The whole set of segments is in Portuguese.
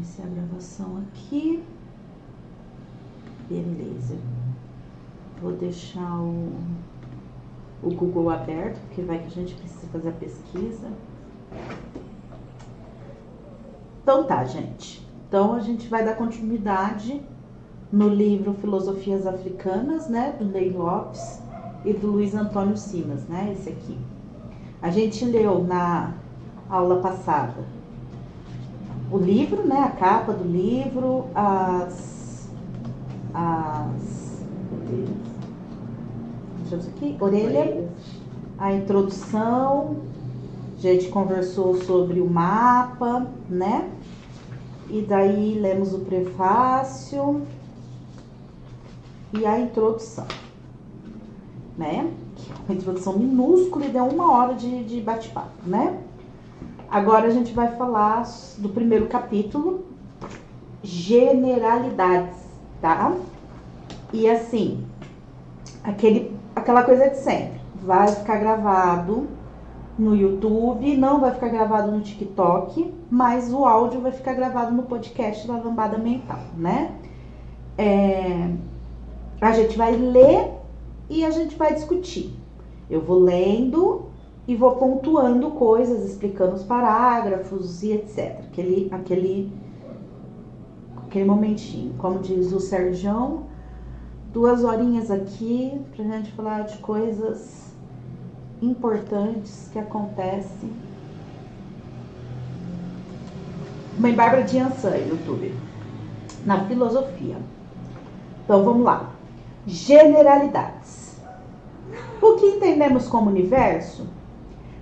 iniciar a gravação aqui. Beleza. Vou deixar o, o Google aberto, porque vai que a gente precisa fazer a pesquisa. Então tá, gente. Então a gente vai dar continuidade no livro Filosofias Africanas, né, do Ney Lopes e do Luiz Antônio Simas, né, esse aqui. A gente leu na aula passada o livro, né, a capa do livro, as as deixa eu aqui, orelha, a introdução, a gente conversou sobre o mapa, né? E daí lemos o prefácio e a introdução, né? É uma introdução minúscula e deu uma hora de, de bate-papo, né? Agora a gente vai falar do primeiro capítulo, generalidades, tá? E assim, aquele, aquela coisa de sempre, vai ficar gravado no YouTube, não vai ficar gravado no TikTok, mas o áudio vai ficar gravado no podcast da Lambada Mental, né? É, a gente vai ler e a gente vai discutir. Eu vou lendo e vou pontuando coisas, explicando os parágrafos e etc. Aquele, aquele, aquele momentinho. Como diz o Sergião, duas horinhas aqui pra gente falar de coisas importantes que acontecem. Mãe Bárbara de Ansan, YouTube. Na filosofia. Então vamos lá. Generalidades. O que entendemos como universo?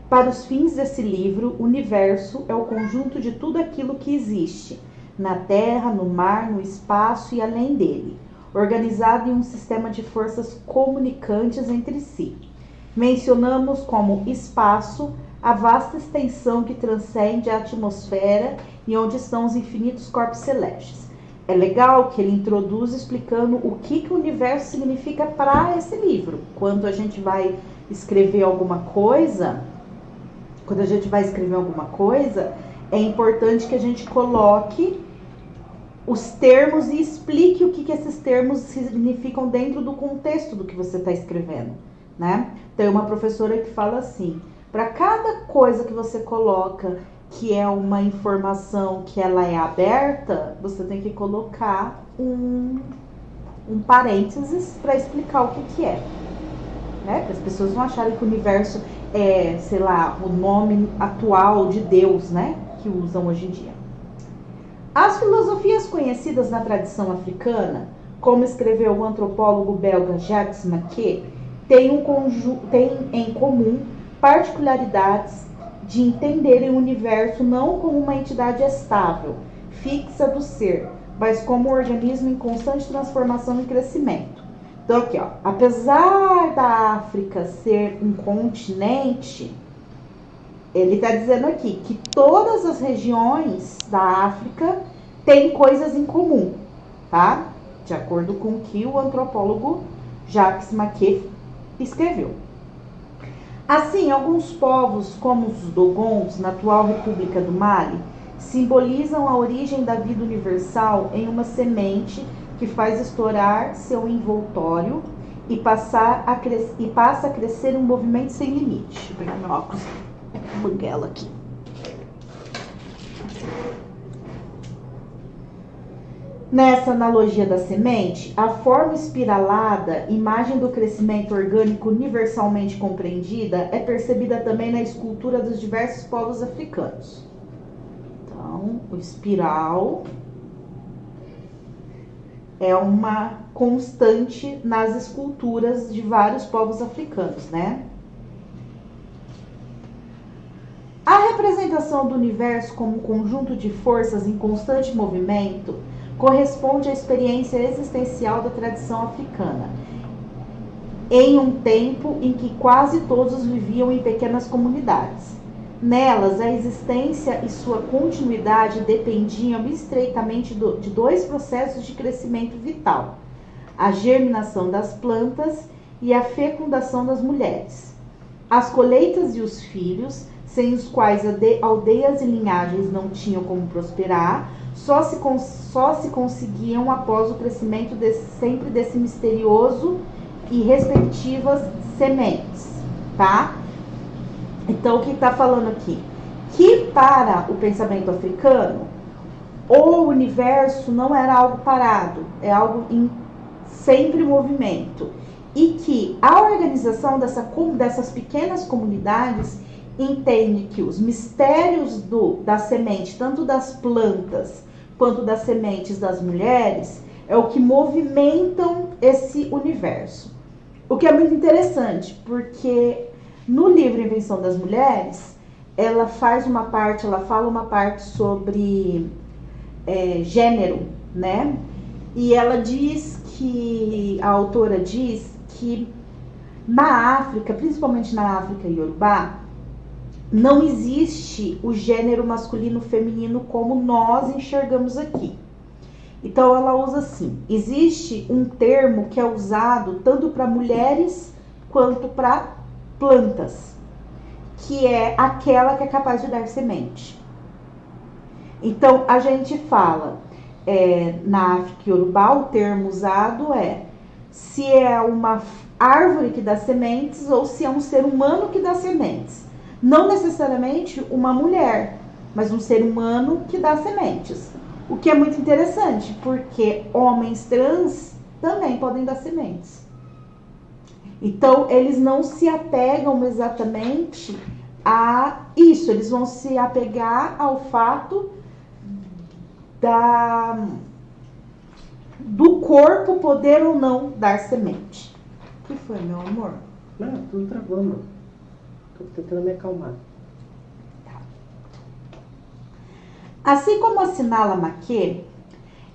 Para os fins desse livro, universo é o conjunto de tudo aquilo que existe, na terra, no mar, no espaço e além dele, organizado em um sistema de forças comunicantes entre si Mencionamos como espaço a vasta extensão que transcende a atmosfera e onde estão os infinitos corpos celestes. É legal que ele introduz explicando o que, que o universo significa para esse livro. Quando a gente vai escrever alguma coisa, quando a gente vai escrever alguma coisa, é importante que a gente coloque os termos e explique o que, que esses termos significam dentro do contexto do que você está escrevendo né? Tem uma professora que fala assim: para cada coisa que você coloca que é uma informação que ela é aberta, você tem que colocar um, um parênteses para explicar o que, que é. Né? Para as pessoas não acharem que o universo é, sei lá, o nome atual de Deus, né? Que usam hoje em dia. As filosofias conhecidas na tradição africana, como escreveu o antropólogo belga Jacques Maquet, têm, um têm em comum particularidades de entenderem o universo não como uma entidade estável, fixa do ser, mas como um organismo em constante transformação e crescimento. Então, aqui, ó, apesar da África ser um continente, ele está dizendo aqui que todas as regiões da África têm coisas em comum, tá? De acordo com o que o antropólogo Jacques Maquet escreveu. Assim, alguns povos, como os Dogons, na atual República do Mali, simbolizam a origem da vida universal em uma semente que faz estourar seu envoltório e, passar a e passa a crescer um movimento sem limite. Eu pegar meu óculos, banguela aqui. Nessa analogia da semente, a forma espiralada, imagem do crescimento orgânico universalmente compreendida, é percebida também na escultura dos diversos povos africanos. Então, o espiral é uma constante nas esculturas de vários povos africanos, né? A representação do universo como um conjunto de forças em constante movimento corresponde à experiência existencial da tradição africana, em um tempo em que quase todos viviam em pequenas comunidades. Nelas, a existência e sua continuidade dependiam estreitamente do, de dois processos de crescimento vital: a germinação das plantas e a fecundação das mulheres. As colheitas e os filhos, sem os quais aldeias e linhagens não tinham como prosperar, só se, só se conseguiam após o crescimento sempre desse misterioso e respectivas sementes, tá? Então, o que está falando aqui? Que para o pensamento africano, o universo não era algo parado, é algo em sempre movimento. E que a organização dessa, dessas pequenas comunidades entende que os mistérios do, da semente, tanto das plantas quanto das sementes das mulheres, é o que movimentam esse universo. O que é muito interessante, porque no livro Invenção das Mulheres, ela faz uma parte, ela fala uma parte sobre é, gênero, né? E ela diz que, a autora diz que na África, principalmente na África Yorubá, não existe o gênero masculino feminino como nós enxergamos aqui. Então ela usa assim: existe um termo que é usado tanto para mulheres quanto para plantas, que é aquela que é capaz de dar semente. Então a gente fala é, na África Urubá, o termo usado é se é uma árvore que dá sementes ou se é um ser humano que dá sementes. Não necessariamente uma mulher, mas um ser humano que dá sementes. O que é muito interessante, porque homens trans também podem dar sementes. Então, eles não se apegam exatamente a isso, eles vão se apegar ao fato da do corpo poder ou não dar semente. O que foi, meu amor? Não, tudo travando. Tô tentando me acalmar. Assim como assinala Maquet,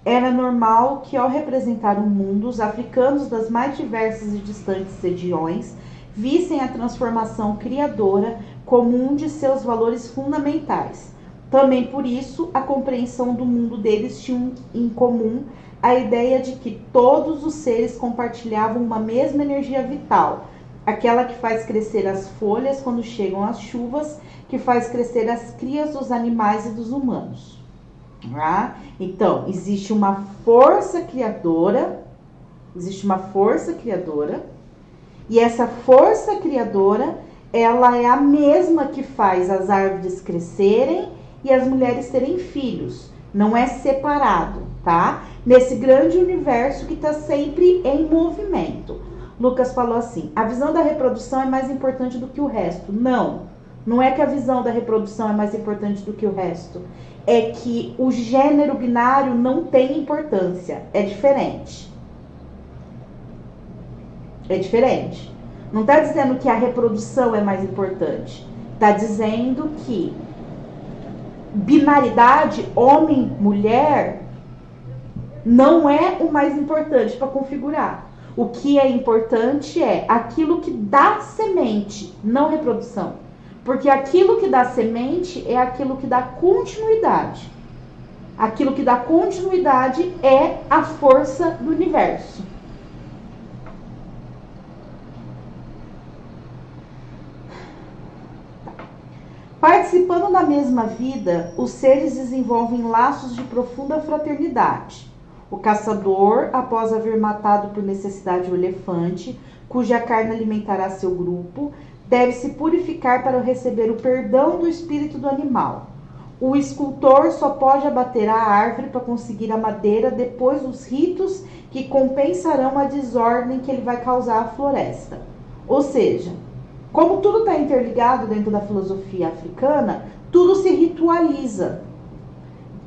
era normal que ao representar o mundo, os africanos das mais diversas e distantes regiões vissem a transformação criadora como um de seus valores fundamentais. Também por isso, a compreensão do mundo deles tinha em comum a ideia de que todos os seres compartilhavam uma mesma energia vital, aquela que faz crescer as folhas quando chegam as chuvas que faz crescer as crias dos animais e dos humanos. Tá? Então, existe uma força criadora, existe uma força criadora, e essa força criadora, ela é a mesma que faz as árvores crescerem e as mulheres terem filhos. Não é separado, tá? Nesse grande universo que está sempre em movimento. Lucas falou assim: a visão da reprodução é mais importante do que o resto. Não. Não é que a visão da reprodução é mais importante do que o resto. É que o gênero binário não tem importância. É diferente. É diferente. Não está dizendo que a reprodução é mais importante. Está dizendo que binaridade, homem, mulher, não é o mais importante para configurar. O que é importante é aquilo que dá semente, não reprodução. Porque aquilo que dá semente é aquilo que dá continuidade. Aquilo que dá continuidade é a força do universo. Participando da mesma vida, os seres desenvolvem laços de profunda fraternidade. O caçador, após haver matado por necessidade o elefante, cuja carne alimentará seu grupo, deve se purificar para receber o perdão do espírito do animal. O escultor só pode abater a árvore para conseguir a madeira depois dos ritos que compensarão a desordem que ele vai causar à floresta. Ou seja, como tudo está interligado dentro da filosofia africana, tudo se ritualiza.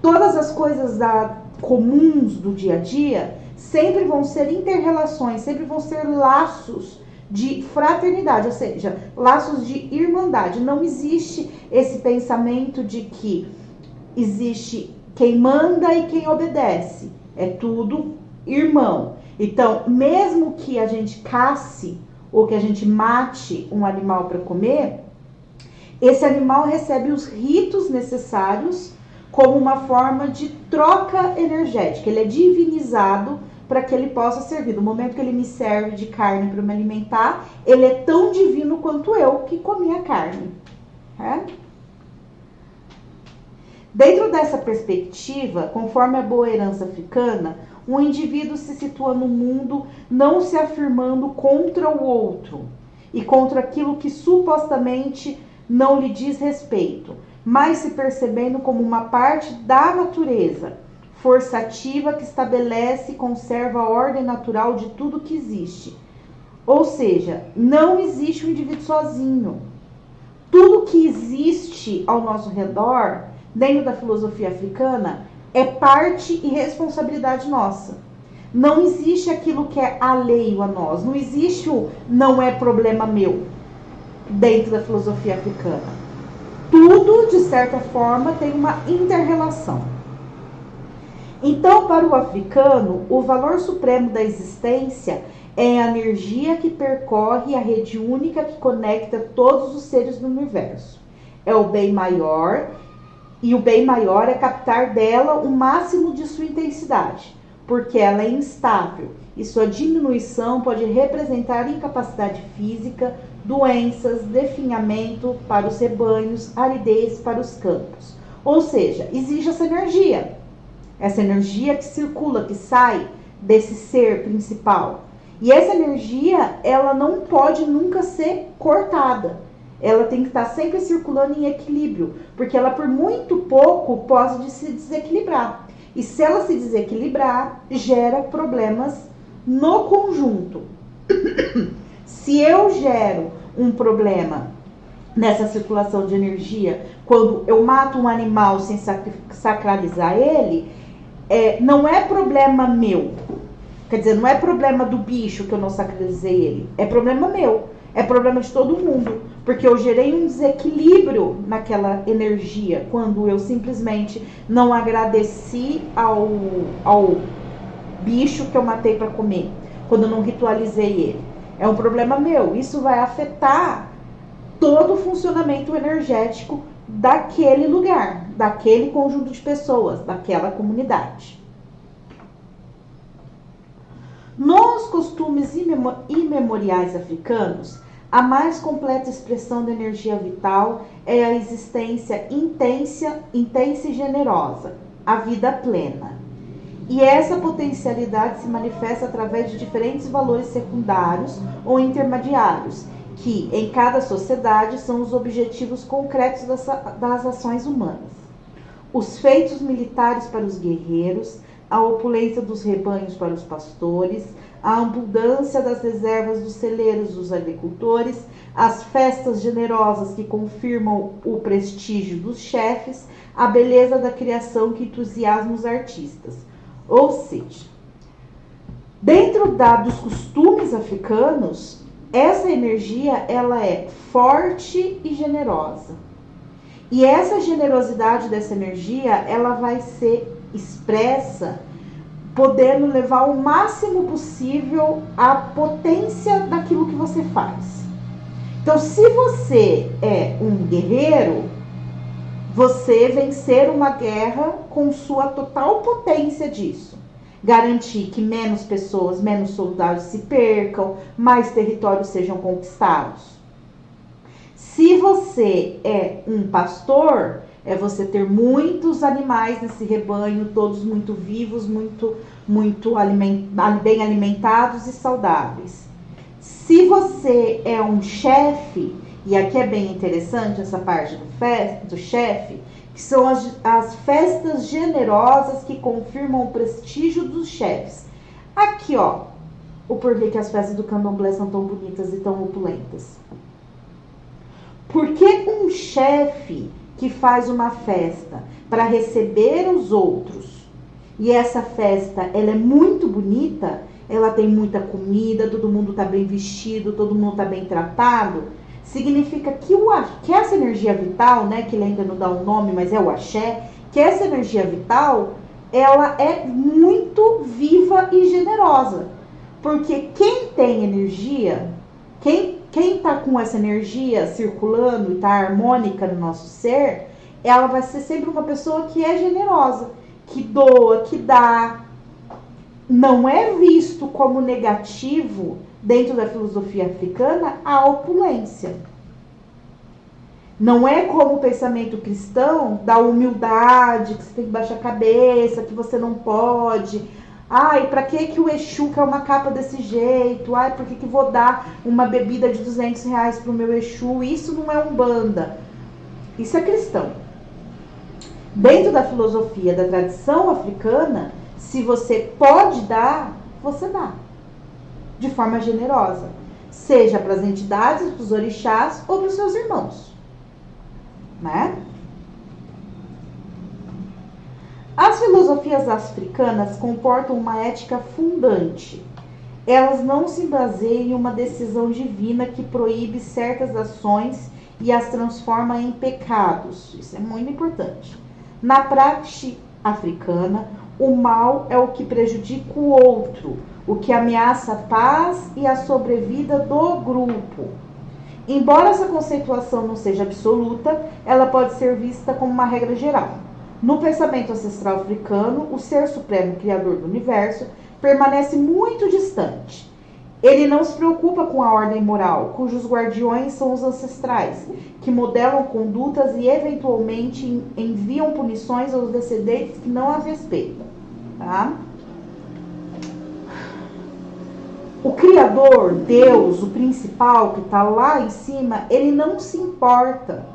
Todas as coisas da, comuns do dia a dia sempre vão ser interrelações, sempre vão ser laços de fraternidade, ou seja, laços de irmandade. Não existe esse pensamento de que existe quem manda e quem obedece. É tudo irmão. Então, mesmo que a gente casse ou que a gente mate um animal para comer, esse animal recebe os ritos necessários como uma forma de troca energética. Ele é divinizado para que ele possa servir. No momento que ele me serve de carne para me alimentar, ele é tão divino quanto eu que comi a carne. É? Dentro dessa perspectiva, conforme a boa herança africana, um indivíduo se situa no mundo não se afirmando contra o outro e contra aquilo que supostamente não lhe diz respeito, mas se percebendo como uma parte da natureza, força ativa que estabelece e conserva a ordem natural de tudo que existe. Ou seja, não existe um indivíduo sozinho. Tudo que existe ao nosso redor, dentro da filosofia africana, é parte e responsabilidade nossa. Não existe aquilo que é alheio a nós. Não existe o não é problema meu dentro da filosofia africana. Tudo, de certa forma, tem uma interrelação. Então, para o africano, o valor supremo da existência é a energia que percorre a rede única que conecta todos os seres do universo. É o bem maior e o bem maior é captar dela o máximo de sua intensidade, porque ela é instável e sua diminuição pode representar incapacidade física, doenças, definhamento para os rebanhos, aridez para os campos. Ou seja, existe essa energia, essa energia que circula, que sai desse ser principal. E essa energia, ela não pode nunca ser cortada ela tem que estar sempre circulando em equilíbrio, porque ela por muito pouco pode se desequilibrar. E se ela se desequilibrar, gera problemas no conjunto. se eu gero um problema nessa circulação de energia, quando eu mato um animal sem sacralizar ele, é, não é problema meu. Quer dizer, não é problema do bicho que eu não sacralizei ele, é problema meu, é problema de todo mundo. Porque eu gerei um desequilíbrio naquela energia quando eu simplesmente não agradeci ao, ao bicho que eu matei para comer, quando eu não ritualizei ele. É um problema meu. Isso vai afetar todo o funcionamento energético daquele lugar, daquele conjunto de pessoas, daquela comunidade. Nos costumes imemoriais africanos, a mais completa expressão da energia vital é a existência intensa, intensa e generosa, a vida plena. E essa potencialidade se manifesta através de diferentes valores secundários ou intermediários, que em cada sociedade são os objetivos concretos das, das ações humanas. Os feitos militares para os guerreiros, a opulência dos rebanhos para os pastores, a abundância das reservas dos celeiros dos agricultores, as festas generosas que confirmam o prestígio dos chefes, a beleza da criação que entusiasma os artistas. Ou seja, dentro da, dos costumes africanos, essa energia ela é forte e generosa. E essa generosidade dessa energia, ela vai ser expressa podendo levar o máximo possível a potência daquilo que você faz. Então, se você é um guerreiro, você vencer uma guerra com sua total potência disso. Garantir que menos pessoas, menos soldados se percam, mais territórios sejam conquistados. Se você é um pastor, é você ter muitos animais nesse rebanho, todos muito vivos, muito, muito aliment, bem alimentados e saudáveis. Se você é um chefe, e aqui é bem interessante essa parte do, do chefe, que são as, as festas generosas que confirmam o prestígio dos chefes. Aqui, ó, o porquê que as festas do candomblé são tão bonitas e tão opulentas. Porque um chefe que faz uma festa para receber os outros e essa festa ela é muito bonita, ela tem muita comida, todo mundo está bem vestido, todo mundo está bem tratado, significa que, o, que essa energia vital, né, que ele ainda não dá um nome, mas é o axé, que essa energia vital, ela é muito viva e generosa. Porque quem tem energia, quem quem está com essa energia circulando e está harmônica no nosso ser, ela vai ser sempre uma pessoa que é generosa, que doa, que dá. Não é visto como negativo dentro da filosofia africana a opulência. Não é como o pensamento cristão da humildade, que você tem que baixar a cabeça, que você não pode. Ai, para que que o Exu quer uma capa desse jeito? Ai, por que que vou dar uma bebida de 200 reais pro meu Exu? Isso não é umbanda. Isso é cristão. Dentro da filosofia da tradição africana, se você pode dar, você dá. De forma generosa. Seja para as entidades, para os orixás ou para os seus irmãos. Né? As filosofias africanas comportam uma ética fundante. Elas não se baseiam em uma decisão divina que proíbe certas ações e as transforma em pecados. Isso é muito importante. Na prática africana, o mal é o que prejudica o outro, o que ameaça a paz e a sobrevida do grupo. Embora essa conceituação não seja absoluta, ela pode ser vista como uma regra geral. No pensamento ancestral africano, o ser supremo criador do universo permanece muito distante. Ele não se preocupa com a ordem moral, cujos guardiões são os ancestrais, que modelam condutas e eventualmente enviam punições aos descendentes que não as respeitam. Tá? O Criador, Deus, o principal que está lá em cima, ele não se importa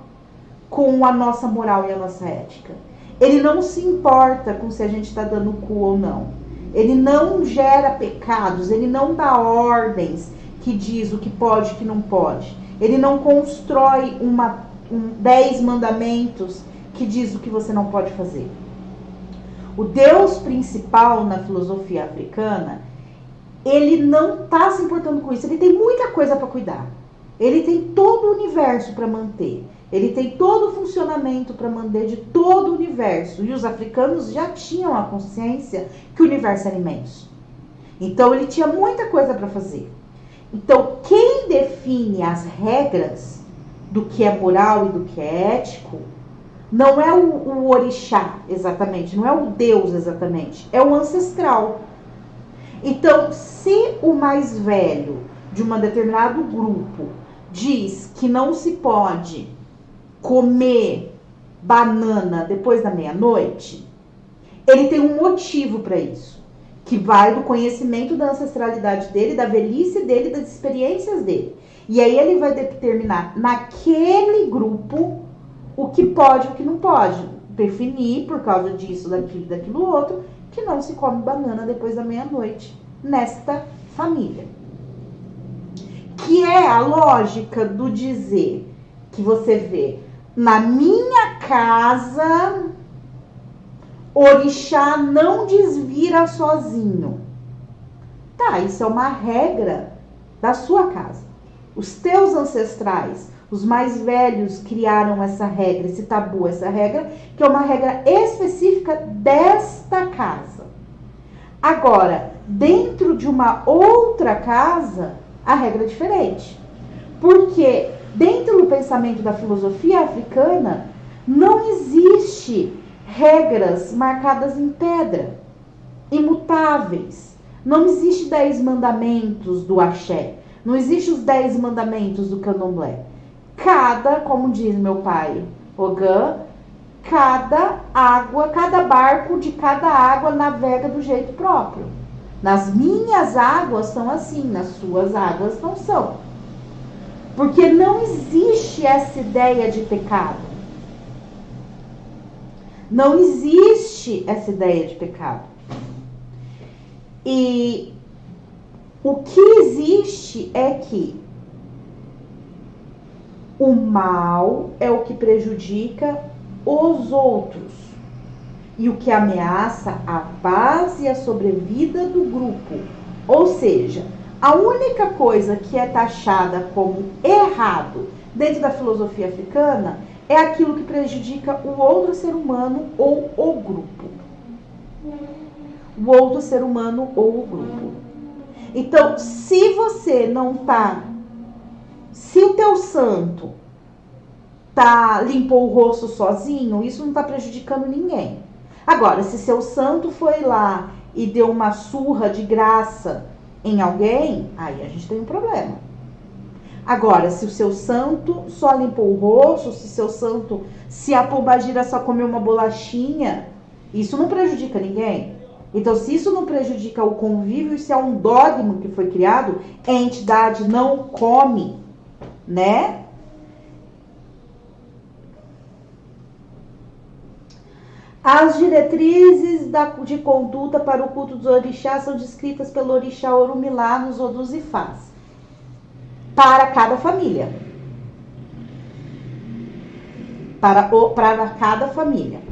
com a nossa moral e a nossa ética. Ele não se importa com se a gente está dando cu ou não. Ele não gera pecados, ele não dá ordens que diz o que pode e o que não pode. Ele não constrói uma, um, dez mandamentos que diz o que você não pode fazer. O Deus principal na filosofia africana, ele não está se importando com isso. Ele tem muita coisa para cuidar. Ele tem todo o universo para manter. Ele tem todo o funcionamento para manter de todo o universo. E os africanos já tinham a consciência que o universo era imenso. Então ele tinha muita coisa para fazer. Então, quem define as regras do que é moral e do que é ético não é o, o orixá exatamente, não é o Deus exatamente, é o ancestral. Então, se o mais velho de um determinado grupo diz que não se pode comer banana depois da meia-noite, ele tem um motivo para isso, que vai do conhecimento da ancestralidade dele, da velhice dele, das experiências dele. E aí ele vai determinar naquele grupo o que pode e o que não pode. Definir por causa disso, daquilo, daquilo outro, que não se come banana depois da meia-noite nesta família. Que é a lógica do dizer que você vê na minha casa, orixá não desvira sozinho. Tá, isso é uma regra da sua casa. Os teus ancestrais, os mais velhos, criaram essa regra, esse tabu, essa regra, que é uma regra específica desta casa. Agora, dentro de uma outra casa, a regra é diferente. Porque dentro do pensamento da filosofia africana, não existe regras marcadas em pedra, imutáveis. Não existe dez mandamentos do axé. Não existe os dez mandamentos do candomblé. Cada, como diz meu pai Ogã, cada água, cada barco de cada água navega do jeito próprio. Nas minhas águas são assim, nas suas águas não são. Porque não existe essa ideia de pecado. Não existe essa ideia de pecado. E o que existe é que o mal é o que prejudica os outros e o que ameaça a paz e a sobrevida do grupo. Ou seja, a única coisa que é taxada como errado dentro da filosofia africana é aquilo que prejudica o outro ser humano ou o grupo. O outro ser humano ou o grupo. Então, se você não tá se o teu santo tá limpou o rosto sozinho, isso não tá prejudicando ninguém. Agora, se seu santo foi lá e deu uma surra de graça em alguém, aí a gente tem um problema. Agora, se o seu santo só limpou o rosto, se seu santo, se a pombagira só comeu uma bolachinha, isso não prejudica ninguém. Então, se isso não prejudica o convívio, se é um dogma que foi criado, a entidade não come, né? As diretrizes da, de conduta para o culto dos orixás são descritas pelo orixá Orumilá nos Odus e Fás, para cada família. Para, o, para cada família.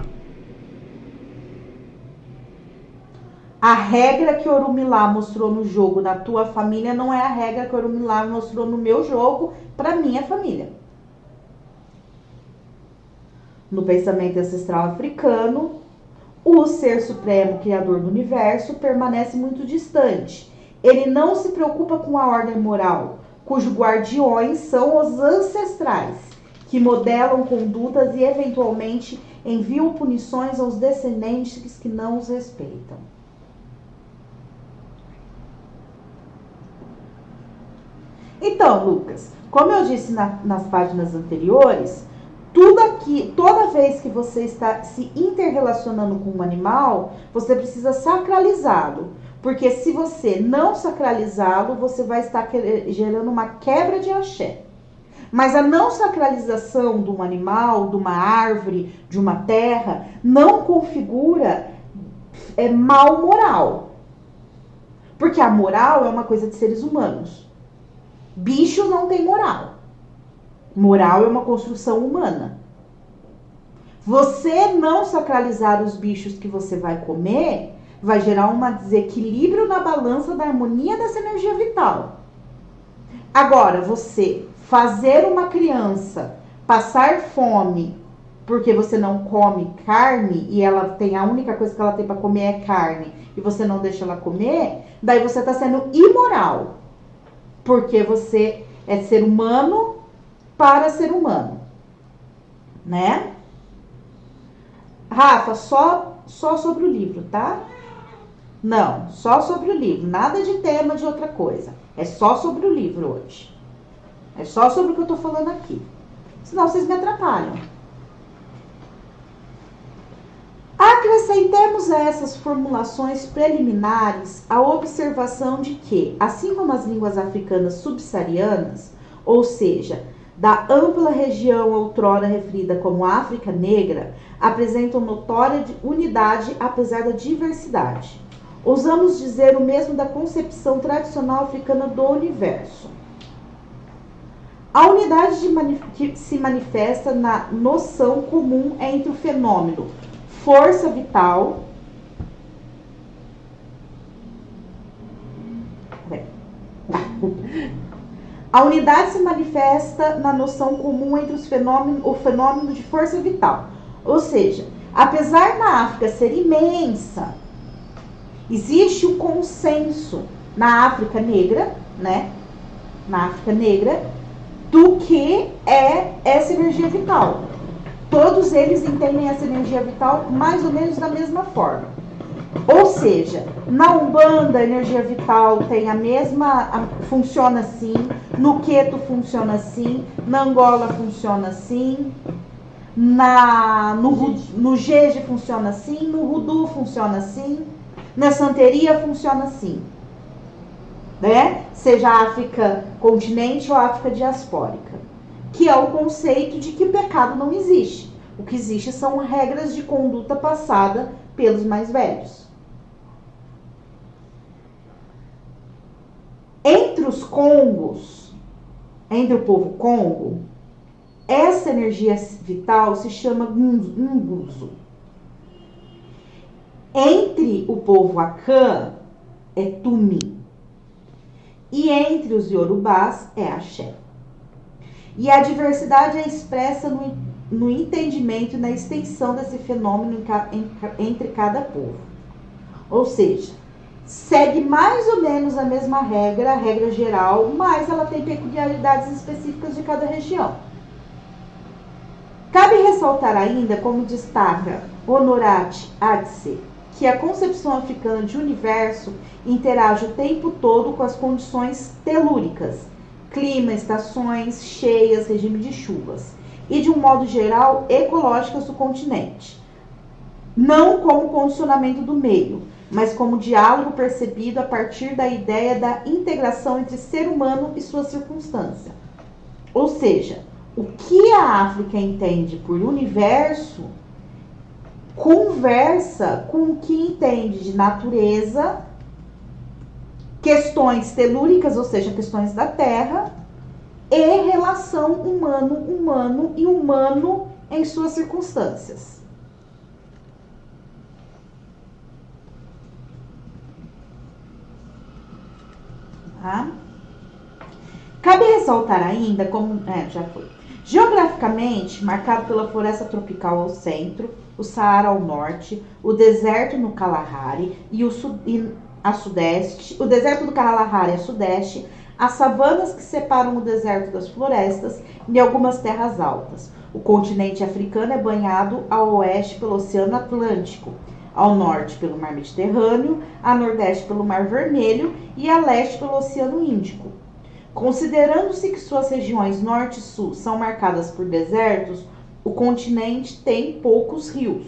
A regra que Orumilá mostrou no jogo da tua família não é a regra que Orumilá mostrou no meu jogo para minha família. No pensamento ancestral africano, o ser supremo criador do universo permanece muito distante. Ele não se preocupa com a ordem moral, cujos guardiões são os ancestrais, que modelam condutas e eventualmente enviam punições aos descendentes que não os respeitam. Então, Lucas, como eu disse na, nas páginas anteriores, tudo aqui, toda vez que você está se interrelacionando com um animal, você precisa sacralizá-lo. Porque se você não sacralizá-lo, você vai estar gerando uma quebra de axé. Mas a não sacralização de um animal, de uma árvore, de uma terra, não configura é, mal moral. Porque a moral é uma coisa de seres humanos. Bicho não tem moral. Moral é uma construção humana. Você não sacralizar os bichos que você vai comer vai gerar um desequilíbrio na balança da harmonia dessa energia vital. Agora, você fazer uma criança passar fome porque você não come carne e ela tem a única coisa que ela tem para comer é carne e você não deixa ela comer, daí você está sendo imoral. Porque você é ser humano para ser humano, né? Rafa, só só sobre o livro, tá? Não, só sobre o livro, nada de tema de outra coisa. É só sobre o livro hoje. É só sobre o que eu tô falando aqui. Senão vocês me atrapalham. Acrescentemos a essas formulações preliminares a observação de que, assim como as línguas africanas subsaarianas, ou seja, da ampla região outrora referida como África Negra, apresentam notória unidade apesar da diversidade. Ousamos dizer o mesmo da concepção tradicional africana do universo. A unidade que se manifesta na noção comum entre o fenômeno força vital. A unidade se manifesta na noção comum entre os fenômenos, o fenômeno de força vital. Ou seja, apesar da África ser imensa, existe um consenso na África negra, né? Na África negra, do que é essa energia vital. Todos eles entendem essa energia vital mais ou menos da mesma forma. Ou seja, na Umbanda a energia vital tem a mesma. Funciona assim, no Queto funciona assim, na Angola funciona assim, na, no, no Jeje funciona assim, no Rudu funciona assim, na Santeria funciona assim. Né? Seja África continente ou África diaspórica que é o conceito de que o pecado não existe. O que existe são regras de conduta passada pelos mais velhos. Entre os congos, entre o povo congo, essa energia vital se chama nguzo. Entre o povo Akan é Tumi. E entre os Yorubás é Axé. E a diversidade é expressa no, no entendimento e na extensão desse fenômeno em, em, entre cada povo. Ou seja, segue mais ou menos a mesma regra, a regra geral, mas ela tem peculiaridades específicas de cada região. Cabe ressaltar ainda, como destaca Honorat Adse, que a concepção africana de universo interage o tempo todo com as condições telúricas, clima, estações, cheias, regime de chuvas e, de um modo geral, ecológicas do continente. Não como condicionamento do meio, mas como diálogo percebido a partir da ideia da integração entre ser humano e sua circunstância. Ou seja, o que a África entende por universo conversa com o que entende de natureza, questões telúricas, ou seja, questões da Terra, e relação humano-humano e humano em suas circunstâncias. Tá? Cabe ressaltar ainda como. É, já foi. Geograficamente, marcado pela floresta tropical ao centro, o Saara ao norte, o deserto no Kalahari e, o e a sudeste, o deserto do Kalahari a sudeste, as savanas que separam o deserto das florestas e algumas terras altas. O continente africano é banhado ao oeste pelo Oceano Atlântico, ao norte pelo Mar Mediterrâneo, a nordeste pelo Mar Vermelho e a leste pelo Oceano Índico. Considerando-se que suas regiões norte e sul são marcadas por desertos, o continente tem poucos rios.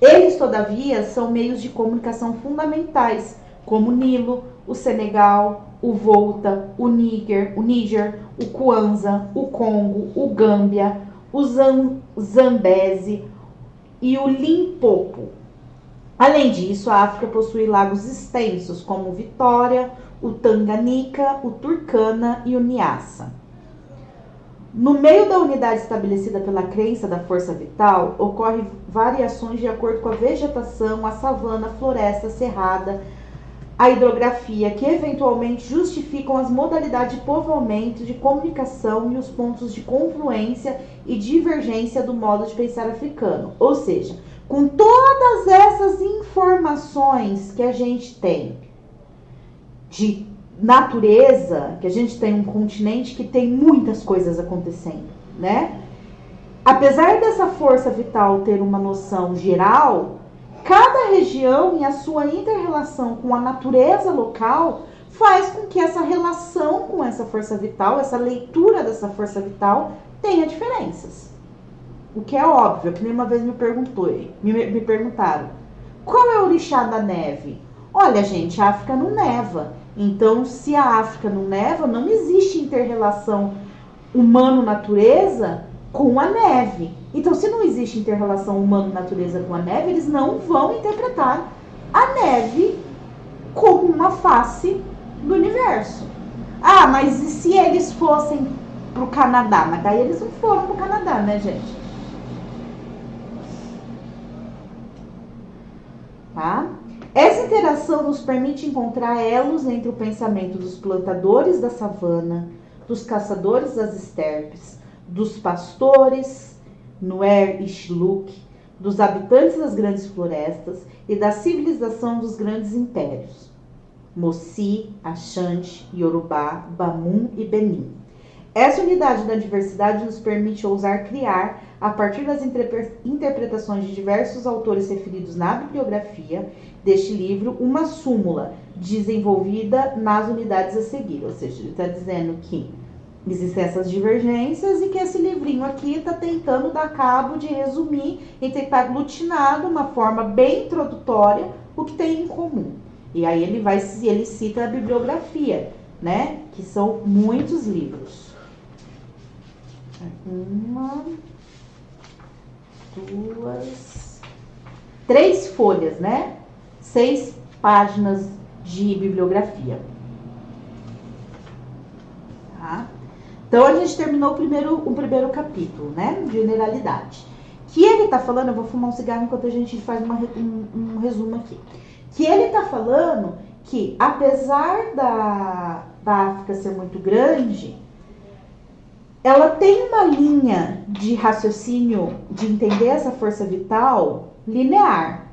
Eles, todavia, são meios de comunicação fundamentais, como o Nilo, o Senegal, o Volta, o Níger, o Níger, o Kwanza, o Congo, o Gâmbia, o Zambeze e o Limpopo. Além disso, a África possui lagos extensos como o Vitória, o Tanganica, o Turkana e o Niassa. No meio da unidade estabelecida pela crença da força vital, ocorrem variações de acordo com a vegetação, a savana, a floresta, a cerrada, a hidrografia, que eventualmente justificam as modalidades de povoamento, de comunicação e os pontos de confluência e divergência do modo de pensar africano. Ou seja, com todas essas informações que a gente tem de natureza, que a gente tem um continente que tem muitas coisas acontecendo, né? Apesar dessa força vital ter uma noção geral, Cada região e a sua interrelação com a natureza local faz com que essa relação com essa força vital, essa leitura dessa força vital, tenha diferenças. O que é óbvio, que nem uma vez me perguntou, me, me perguntaram, qual é o orixá da neve? Olha, gente, a África não neva. Então, se a África não neva, não existe interrelação humano-natureza com a neve. Então, se não existe interrelação humano-natureza com a neve, eles não vão interpretar a neve como uma face do universo. Ah, mas e se eles fossem pro Canadá? Mas daí eles não foram pro Canadá, né, gente? Tá? Essa interação nos permite encontrar elos entre o pensamento dos plantadores da savana, dos caçadores das estepes, dos pastores, Nuer e Shiluk, dos habitantes das grandes florestas e da civilização dos grandes impérios, Mossi, Ashanti, Yorubá, Bamun e Benin. Essa unidade da diversidade nos permite ousar criar, a partir das interpretações de diversos autores referidos na bibliografia deste livro, uma súmula desenvolvida nas unidades a seguir. Ou seja, ele está dizendo que existem essas divergências e que esse livrinho aqui está tentando dar cabo de resumir e tentar aglutinar de uma forma bem introdutória o que tem em comum. E aí ele vai ele cita a bibliografia, né? Que são muitos livros. Uma, duas, três folhas, né? Seis páginas de bibliografia. Tá? Então a gente terminou o primeiro, o primeiro capítulo, né? Generalidade. Que ele está falando, eu vou fumar um cigarro enquanto a gente faz uma, um, um resumo aqui. Que ele está falando que apesar da, da África ser muito grande, ela tem uma linha de raciocínio de entender essa força vital linear.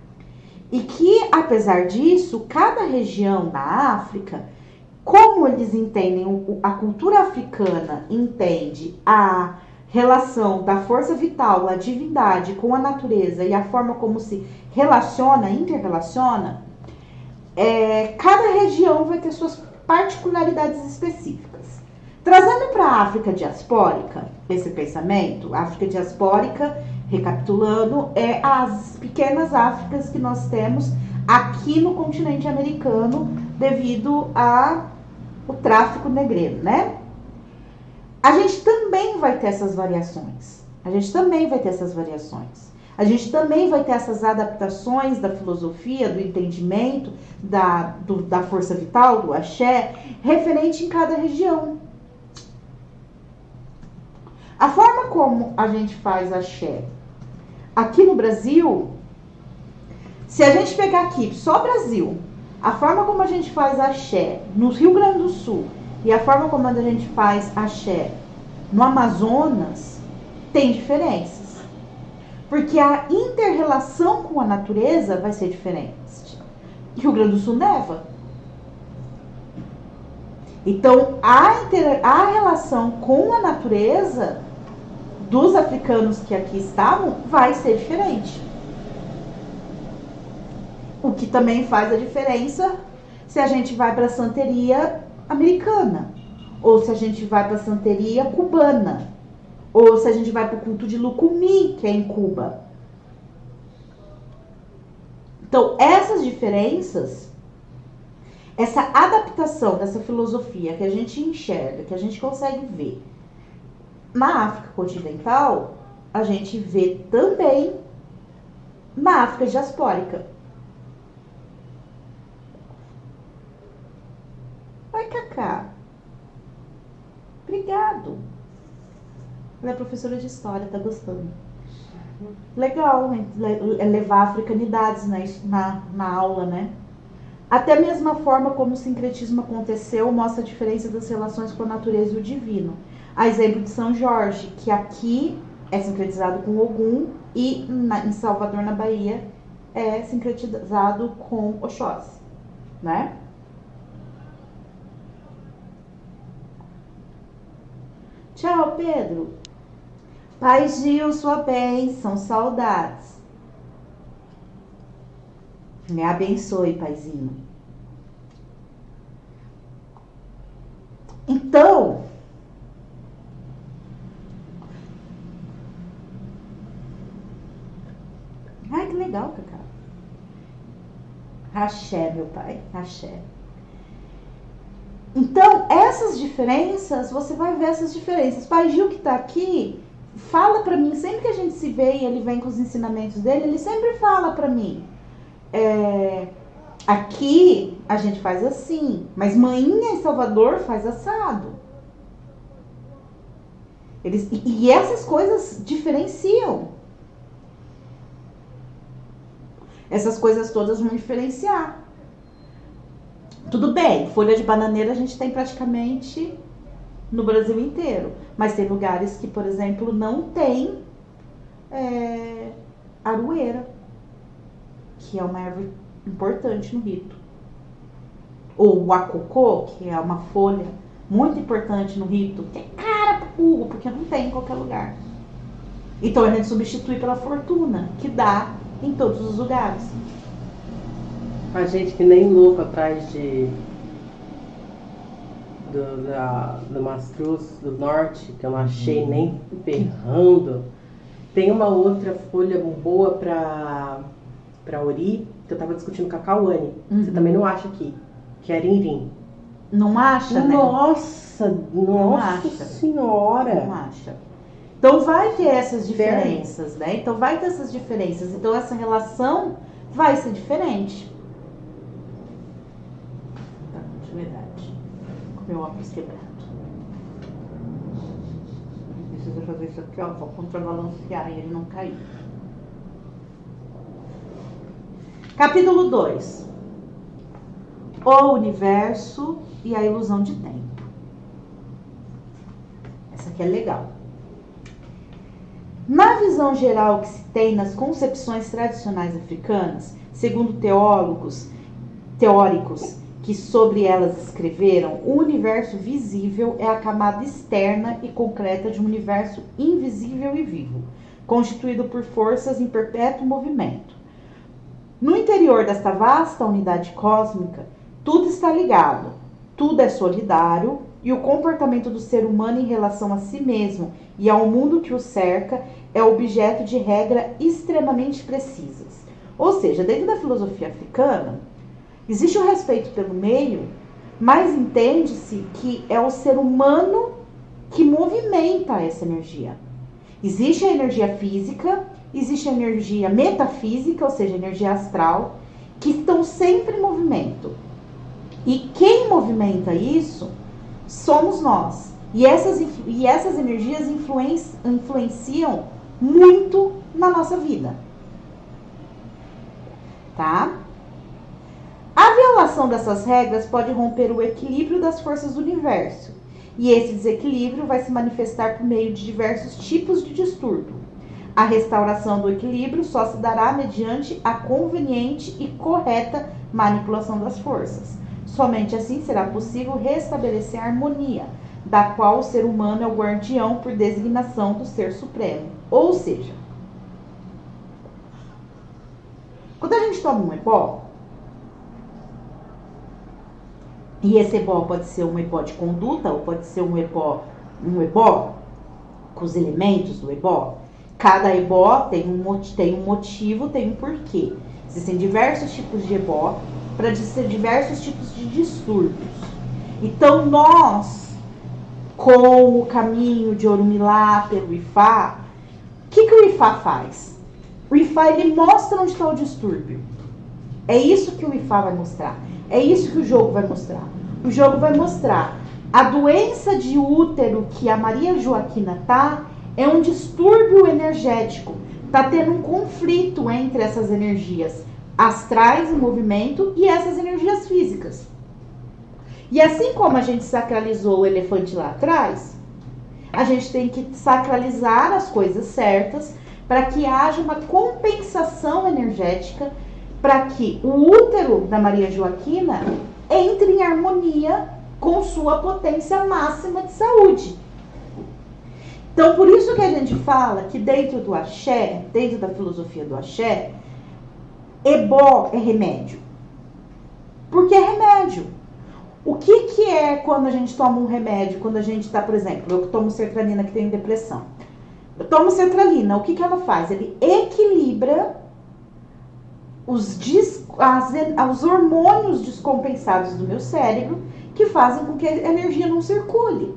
E que, apesar disso, cada região da África como eles entendem, a cultura africana entende a relação da força vital, a divindade com a natureza e a forma como se relaciona, interrelaciona, é, cada região vai ter suas particularidades específicas. Trazendo para a África diaspórica esse pensamento, África diaspórica, recapitulando, é as pequenas Áfricas que nós temos aqui no continente americano devido ao tráfico negreiro, né? A gente também vai ter essas variações. A gente também vai ter essas variações. A gente também vai ter essas adaptações da filosofia, do entendimento, da, do, da força vital, do axé, referente em cada região. A forma como a gente faz axé aqui no Brasil, se a gente pegar aqui só Brasil, a forma como a gente faz axé no Rio Grande do Sul e a forma como a gente faz axé no Amazonas tem diferenças. Porque a interrelação com a natureza vai ser diferente. Rio Grande do Sul neva. Então, a, inter... a relação com a natureza dos africanos que aqui estavam vai ser diferente. O que também faz a diferença se a gente vai para a santeria americana ou se a gente vai para a santeria cubana ou se a gente vai para o culto de Lucumi, que é em Cuba. Então, essas diferenças, essa adaptação dessa filosofia que a gente enxerga, que a gente consegue ver na África continental, a gente vê também na África diaspórica. Vai, Cacá. Obrigado. Ela é professora de história, tá gostando. Legal, é levar africanidades na, na, na aula, né? Até mesmo a forma como o sincretismo aconteceu mostra a diferença das relações com a natureza e o divino. A exemplo de São Jorge, que aqui é sincretizado com Ogum e na, em Salvador, na Bahia, é sincretizado com Oxóssi, né? Tchau, Pedro. Pai Gil, sua bênção, saudades. Me abençoe, paizinho. Então, ai que legal, Cacá. Axé, meu pai, axé. Então, essas diferenças, você vai ver essas diferenças. Pai Gil que está aqui, fala para mim, sempre que a gente se vê e ele vem com os ensinamentos dele, ele sempre fala para mim. É, aqui a gente faz assim, mas manhinha em Salvador faz assado. Eles, e, e essas coisas diferenciam. Essas coisas todas vão diferenciar. Tudo bem, folha de bananeira a gente tem praticamente no Brasil inteiro. Mas tem lugares que, por exemplo, não tem é, aroeira, que é uma árvore importante no rito. Ou o acocô, que é uma folha muito importante no rito, que é cara pro porque não tem em qualquer lugar. Então a gente substitui pela fortuna, que dá em todos os lugares. A gente que nem louco atrás de do, da, do Mastruz do Norte, que eu não achei uhum. nem ferrando. Tem uma outra folha boa para para Ori, que eu tava discutindo com a Cauane. Uhum. Você também não acha aqui, que é Rinrim. Não acha, né? Nossa, não nossa acha. senhora. Não acha. Então vai ter essas diferenças, né? Então vai ter essas diferenças. Então essa relação vai ser diferente. Tá, de verdade meu óculos quebrado. Preciso fazer isso aqui, ó, vou contrabalancear e ele não cair. Capítulo 2. O universo e a ilusão de tempo. Essa aqui é legal. Na visão geral que se tem nas concepções tradicionais africanas, segundo teólogos, teóricos que sobre elas escreveram, o universo visível é a camada externa e concreta de um universo invisível e vivo, constituído por forças em perpétuo movimento. No interior desta vasta unidade cósmica, tudo está ligado, tudo é solidário, e o comportamento do ser humano em relação a si mesmo e ao mundo que o cerca é objeto de regra extremamente precisas. Ou seja, dentro da filosofia africana, existe o respeito pelo meio, mas entende-se que é o ser humano que movimenta essa energia. Existe a energia física, existe a energia metafísica, ou seja, energia astral, que estão sempre em movimento. E quem movimenta isso somos nós. E essas, e essas energias influenciam muito na nossa vida. Tá? A violação dessas regras pode romper o equilíbrio das forças do universo. E esse desequilíbrio vai se manifestar por meio de diversos tipos de distúrbio. A restauração do equilíbrio só se dará mediante a conveniente e correta manipulação das forças. Somente assim será possível restabelecer a harmonia, da qual o ser humano é o guardião por designação do Ser Supremo. Ou seja, quando a gente toma um ebó, e esse ebó pode ser um ebó de conduta, ou pode ser um ebó, um ebó com os elementos do ebó. Cada ebó tem um, tem um motivo, tem um porquê. Existem diversos tipos de ebó para ser diversos tipos de distúrbios. Então, nós, com o caminho de Orumilá pelo Ifá, o que, que o Ifá faz? O Ifá ele mostra onde está o distúrbio. É isso que o Ifá vai mostrar. É isso que o jogo vai mostrar. O jogo vai mostrar a doença de útero que a Maria Joaquina tá é um distúrbio energético. Tá tendo um conflito entre essas energias astrais em movimento e essas energias físicas. E assim como a gente sacralizou o elefante lá atrás, a gente tem que sacralizar as coisas certas para que haja uma compensação energética para que o útero da Maria Joaquina entre em harmonia com sua potência máxima de saúde. Então, por isso que a gente fala que dentro do axé, dentro da filosofia do axé, Ebó é remédio. Porque é remédio. O que, que é quando a gente toma um remédio? Quando a gente está, por exemplo, eu tomo sertralina que tem depressão. Eu tomo sertralina, o que, que ela faz? Ele equilibra os, as, os hormônios descompensados do meu cérebro que fazem com que a energia não circule.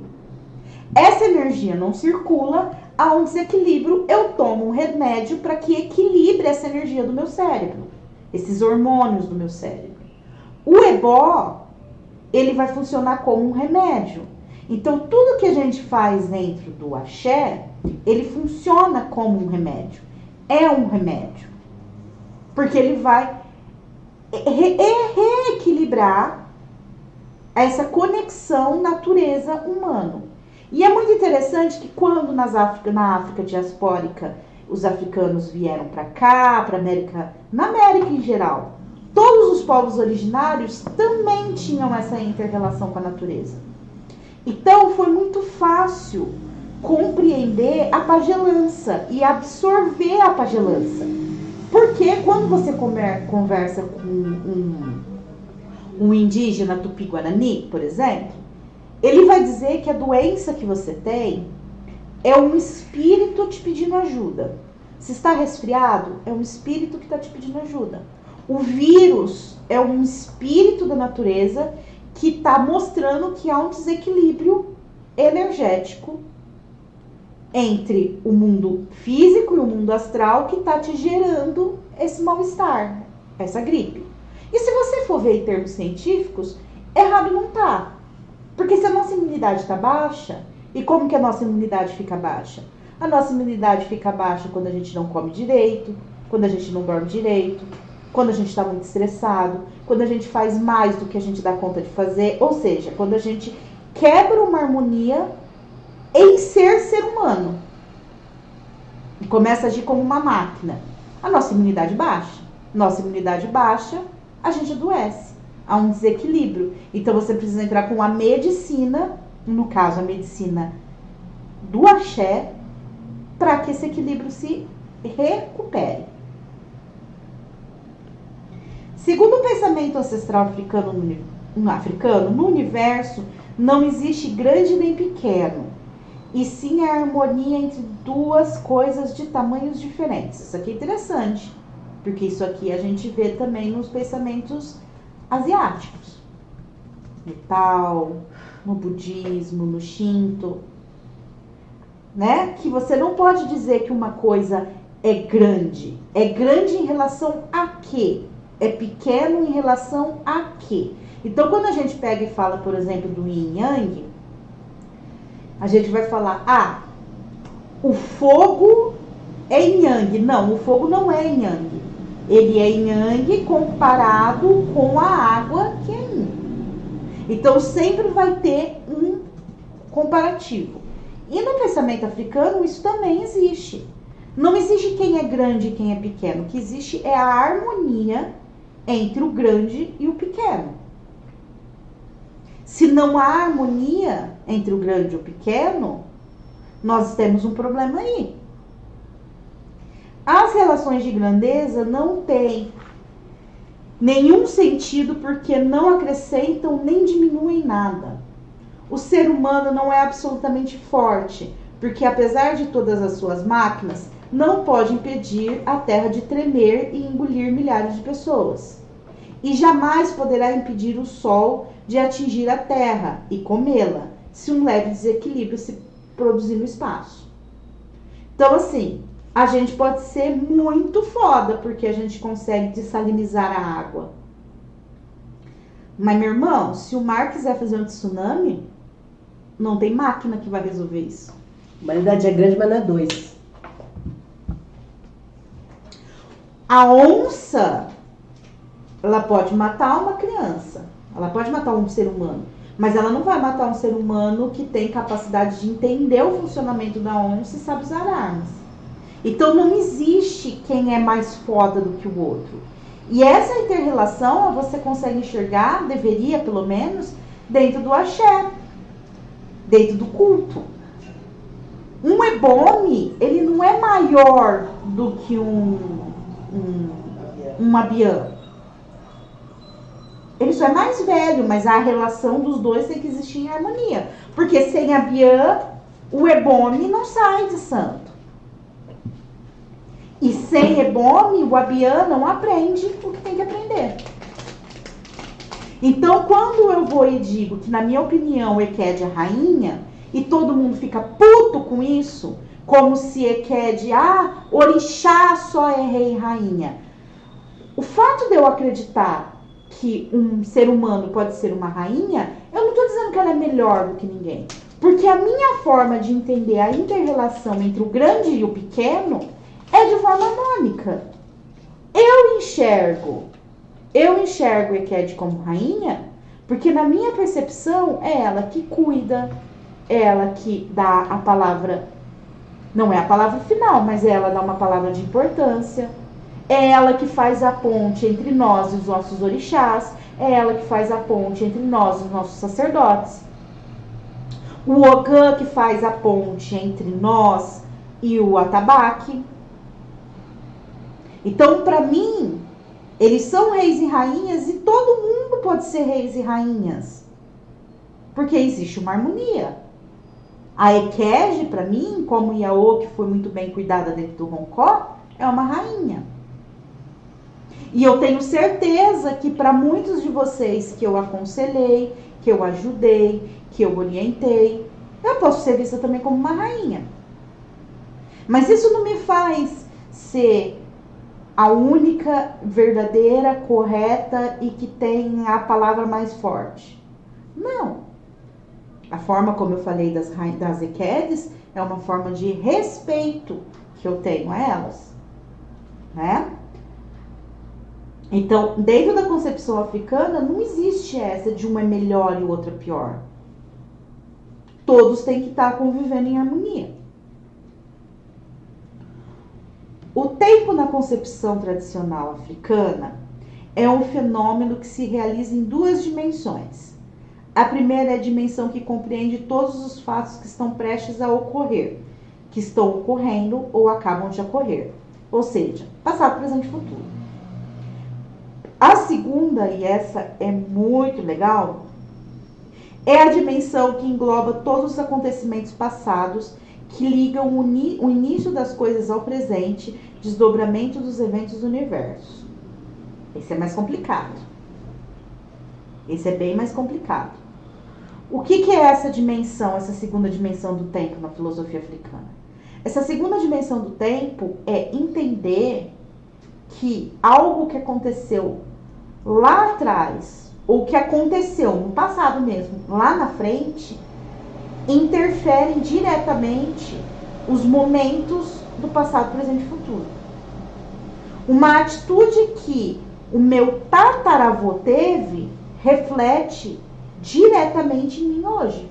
Essa energia não circula, há um desequilíbrio, eu tomo um remédio para que equilibre essa energia do meu cérebro, esses hormônios do meu cérebro. O ebó, ele vai funcionar como um remédio. Então, tudo que a gente faz dentro do axé, ele funciona como um remédio. É um remédio. Porque ele vai re reequilibrar essa conexão natureza-humano. E é muito interessante que quando nas África, na África diaspórica os africanos vieram para cá, para América, na América em geral, todos os povos originários também tinham essa interrelação com a natureza. Então foi muito fácil compreender a pagelança e absorver a pagelança. Porque quando você conversa com um, um indígena tupi-guarani, por exemplo, ele vai dizer que a doença que você tem é um espírito te pedindo ajuda. Se está resfriado, é um espírito que está te pedindo ajuda. O vírus é um espírito da natureza que está mostrando que há um desequilíbrio energético entre o mundo físico e o mundo astral que está te gerando esse mal-estar, essa gripe. E se você for ver em termos científicos, errado não está. Porque se a nossa imunidade está baixa, e como que a nossa imunidade fica baixa? A nossa imunidade fica baixa quando a gente não come direito, quando a gente não dorme direito, quando a gente está muito estressado, quando a gente faz mais do que a gente dá conta de fazer, ou seja, quando a gente quebra uma harmonia em ser ser humano e começa a agir como uma máquina. A nossa imunidade baixa. Nossa imunidade baixa, a gente adoece a um desequilíbrio. Então você precisa entrar com a medicina, no caso a medicina do axé, para que esse equilíbrio se recupere. Segundo o pensamento ancestral africano no, africano, no universo Não existe grande nem pequeno, e sim a harmonia entre duas coisas de tamanhos diferentes. Isso aqui é interessante, porque isso aqui a gente vê também nos pensamentos asiáticos. No tal, no budismo, no shinto, né? Que você não pode dizer que uma coisa é grande. É grande em relação a quê? É pequeno em relação a quê? Então, quando a gente pega e fala, por exemplo, do yin yang, a gente vai falar, ah, o fogo é yang. Não, o fogo não é yang. Ele é yang comparado com a água que é yin. Então, sempre vai ter um comparativo. E no pensamento africano, isso também existe. Não existe quem é grande e quem é pequeno. O que existe é a harmonia entre o grande e o pequeno. Se não há harmonia entre o grande e o pequeno, nós temos um problema aí. As relações de grandeza não têm nenhum sentido porque não acrescentam nem diminuem nada. O ser humano não é absolutamente forte, porque apesar de todas as suas máquinas, não pode impedir a terra de tremer e engolir milhares de pessoas. E jamais poderá impedir o sol de atingir a terra e comê-la, se um leve desequilíbrio se produzir no espaço. Então, assim, a gente pode ser muito foda porque a gente consegue dessalinizar a água. Mas, meu irmão, se o mar quiser fazer um tsunami, não tem máquina que vai resolver isso. A humanidade é grande, mas não é dois. A onça, ela pode matar uma criança, ela pode matar um ser humano, mas ela não vai matar um ser humano que tem capacidade de entender o funcionamento da onça e sabe usar armas. Então não existe quem é mais foda do que o outro. E essa inter-relação você consegue enxergar, deveria pelo menos, dentro do axé, dentro do culto. Um ebome, ele não é maior do que um, um, um abiã. Ele só é mais velho, mas a relação dos dois tem que existir em harmonia. Porque sem a Bian, o Ebome não sai de santo. E sem Ebome, o Abian não aprende o que tem que aprender. Então, quando eu vou e digo que, na minha opinião, Eked é rainha, e todo mundo fica puto com isso, como se Eked, ah, orixá só é rei e rainha. O fato de eu acreditar que um ser humano pode ser uma rainha, eu não estou dizendo que ela é melhor do que ninguém. Porque a minha forma de entender a interrelação entre o grande e o pequeno é de forma harmônica. Eu enxergo, eu enxergo Eked como rainha, porque na minha percepção é ela que cuida, é ela que dá a palavra, não é a palavra final, mas ela dá uma palavra de importância é ela que faz a ponte entre nós e os nossos orixás. É ela que faz a ponte entre nós e os nossos sacerdotes. O Ogã que faz a ponte entre nós e o atabaque. Então, para mim, eles são reis e rainhas e todo mundo pode ser reis e rainhas. Porque existe uma harmonia. A Ekege, para mim, como Iaô, que foi muito bem cuidada dentro do Roncó, é uma rainha. E eu tenho certeza que para muitos de vocês que eu aconselhei, que eu ajudei, que eu orientei, eu posso ser vista também como uma rainha. Mas isso não me faz ser a única verdadeira, correta e que tem a palavra mais forte. Não. A forma como eu falei das, das Equedes é uma forma de respeito que eu tenho a elas. Né? Então, dentro da concepção africana, não existe essa de uma é melhor e outra pior. Todos têm que estar convivendo em harmonia. O tempo na concepção tradicional africana é um fenômeno que se realiza em duas dimensões. A primeira é a dimensão que compreende todos os fatos que estão prestes a ocorrer, que estão ocorrendo ou acabam de ocorrer, ou seja, passado, presente e futuro. A segunda, e essa é muito legal, É a dimensão que engloba todos os acontecimentos passados que ligam o, início das coisas ao presente, desdobramento dos eventos do universo. Esse é mais complicado. Esse é bem mais complicado. O que, que é essa dimensão, essa segunda dimensão do tempo na filosofia africana? Essa segunda dimensão do tempo é entender que algo que aconteceu lá atrás, ou que aconteceu no passado mesmo, lá na frente, interferem diretamente os momentos do passado, presente e futuro. Uma atitude que o meu tataravô teve reflete diretamente em mim hoje.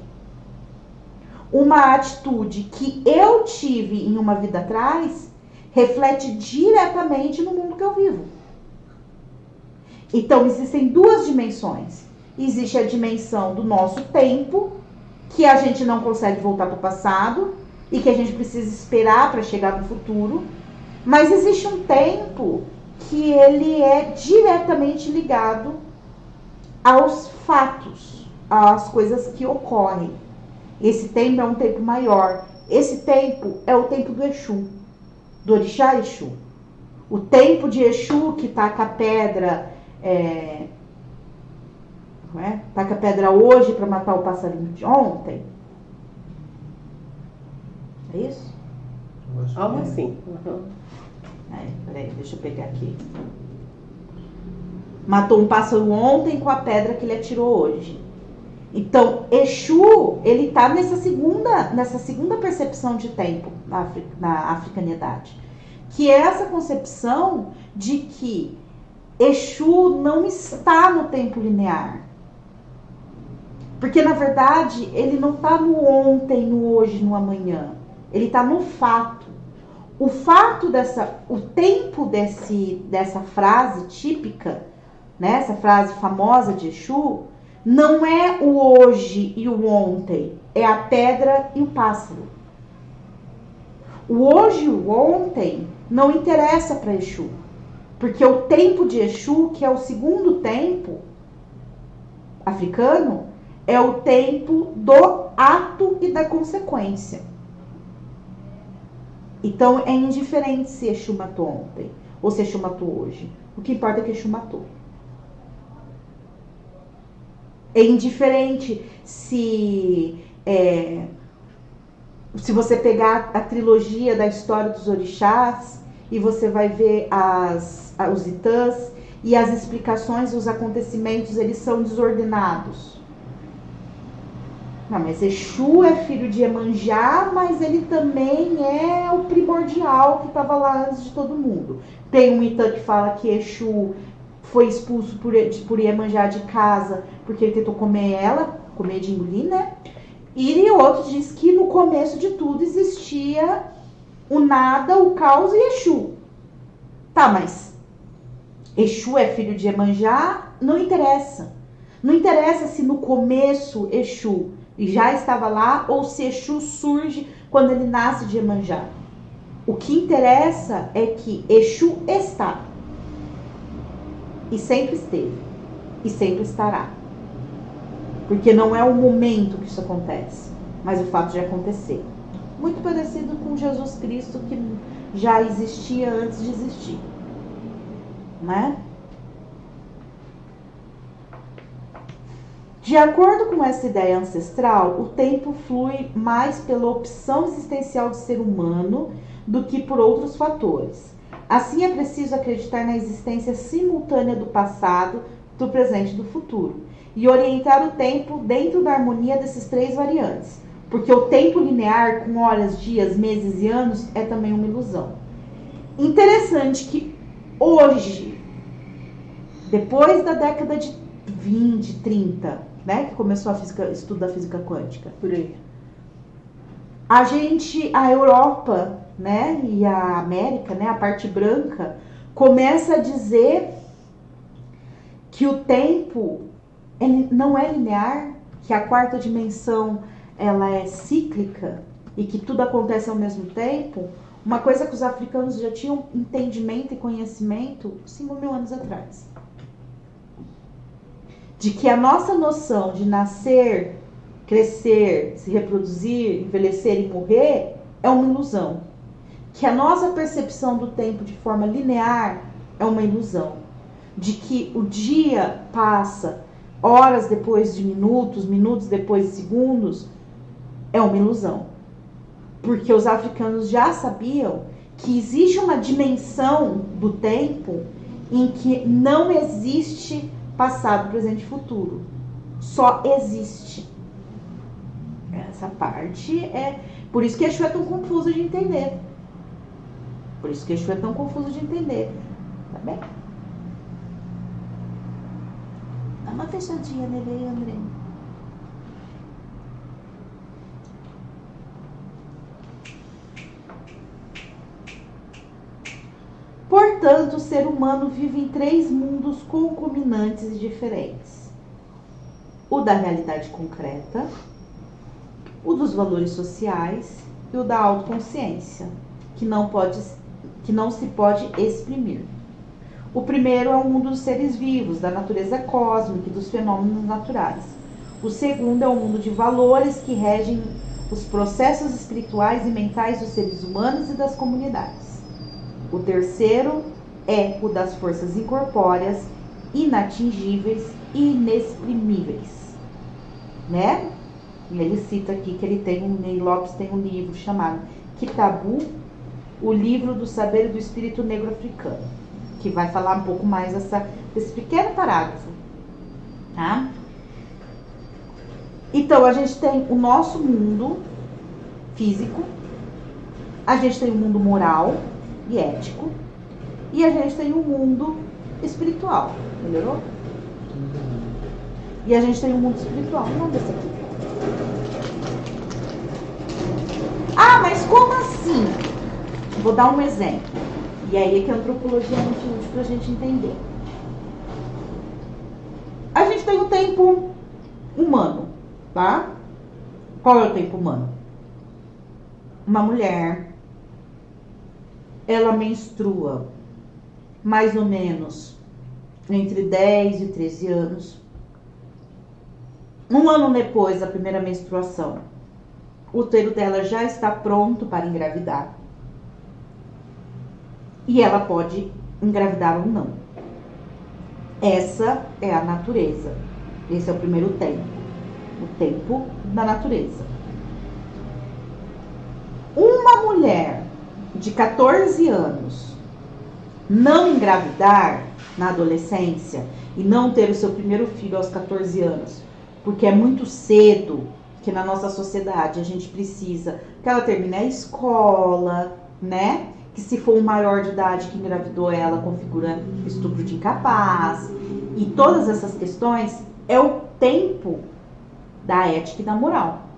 Uma atitude que eu tive em uma vida atrás reflete diretamente no mundo que eu vivo. Então, existem duas dimensões. Existe a dimensão do nosso tempo, que a gente não consegue voltar para o passado e que a gente precisa esperar para chegar no futuro. Mas existe um tempo que ele é diretamente ligado aos fatos, às coisas que ocorrem. Esse tempo é um tempo maior. Esse tempo é o tempo do Exu do orixá Exu. O tempo de Exu que taca a pedra, é, é? taca a pedra hoje para matar o passarinho de ontem. É isso? Algo é. assim. Uhum. É, peraí, deixa eu pegar aqui. Matou um pássaro ontem com a pedra que ele atirou hoje. Então, Exu, ele está nessa segunda, nessa segunda percepção de tempo na, na africanidade, que é essa concepção de que Exu não está no tempo linear. Porque, na verdade, ele não está no ontem, no hoje, no amanhã. Ele está no fato. O fato dessa, o tempo desse, dessa frase típica, né, essa frase famosa de Exu, não é o hoje e o ontem, é a pedra e o pássaro. O hoje e o ontem não interessa para Exu, porque o tempo de Exu, que é o segundo tempo africano, é o tempo do ato e da consequência. Então é indiferente se Exu matou ontem ou se Exu matou hoje. O que importa é que Exu matou. É indiferente se é, se você pegar a trilogia da história dos orixás e você vai ver as, os itãs e as explicações, os acontecimentos, eles são desordenados. Não, mas Exu é filho de Emanjá, mas ele também é o primordial que estava lá antes de todo mundo. Tem um Itã que fala que Exu foi expulso por, por Iemanjá de casa porque ele tentou comer ela, comer de engolir, né? E outro diz que no começo de tudo existia o nada, o caos e Exu. Tá, mas Exu é filho de Iemanjá? Não interessa. Não interessa se no começo Exu já estava lá ou se Exu surge quando ele nasce de Iemanjá. O que interessa é que Exu está e sempre esteve e sempre estará. Porque não é o momento que isso acontece, mas o fato de acontecer. Muito parecido com Jesus Cristo que já existia antes de existir. Né? De acordo com essa ideia ancestral, o tempo flui mais pela opção existencial do ser humano do que por outros fatores. Assim, é preciso acreditar na existência simultânea do passado, do presente e do futuro, e orientar o tempo dentro da harmonia desses três variantes, porque o tempo linear, com horas, dias, meses e anos, é também uma ilusão. Interessante que hoje, depois da década de 20, 30, né, que começou a física, estudo da física quântica, por aí, a gente, a Europa né, e a América, né, a parte branca, começa a dizer que o tempo ele não é linear, que a quarta dimensão ela é cíclica e que tudo acontece ao mesmo tempo, uma coisa que os africanos já tinham entendimento e conhecimento 5 mil anos atrás. De que a nossa noção de nascer crescer, se reproduzir, envelhecer e morrer é uma ilusão. Que a nossa percepção do tempo de forma linear é uma ilusão. De que o dia passa horas depois de minutos, minutos depois de segundos, é uma ilusão. Porque os africanos já sabiam que existe uma dimensão do tempo em que não existe passado, presente e futuro. Só existe. Essa parte é. Por isso que Exu é tão confuso de entender. Por isso que Exu é tão confuso de entender. Tá bem? Dá uma fechadinha nele aí, André. Portanto, o ser humano vive em três mundos concominantes e diferentes: o da realidade concreta, o dos valores sociais e o da autoconsciência, que não, pode, que não se pode exprimir. O primeiro é o mundo dos seres vivos, da natureza cósmica e dos fenômenos naturais. O segundo é o mundo de valores que regem os processos espirituais e mentais dos seres humanos e das comunidades. O terceiro é o das forças incorpóreas, inatingíveis e inexprimíveis. Né? Ele cita aqui que ele tem Ney Lopes tem um livro chamado Kitabu, o livro do saber do espírito negro africano, que vai falar um pouco mais dessa, desse pequeno parágrafo. Tá? Então, a gente tem o nosso mundo físico, a gente tem o mundo moral, e ético. E a gente tem um mundo espiritual. Melhorou? E a gente tem um mundo espiritual. Vamos ver esse aqui. Ah, mas como assim? Vou dar um exemplo. E aí é que a antropologia é muito útil para a gente entender. A gente tem o tempo humano, tá? Qual é o tempo humano? Uma mulher ela menstrua mais ou menos entre 10 e 13 anos. Um ano depois da primeira menstruação, o útero dela já está pronto para engravidar. E ela pode engravidar ou não. Essa é a natureza. Esse é o primeiro tempo. O tempo da natureza. Uma mulher de 14 anos não engravidar na adolescência e não ter o seu primeiro filho aos 14 anos, porque é muito cedo que na nossa sociedade a gente precisa que ela termine a escola, né? Que se for um maior de idade que engravidou ela, configura estupro de incapaz. E todas essas questões é o tempo da ética e da moral.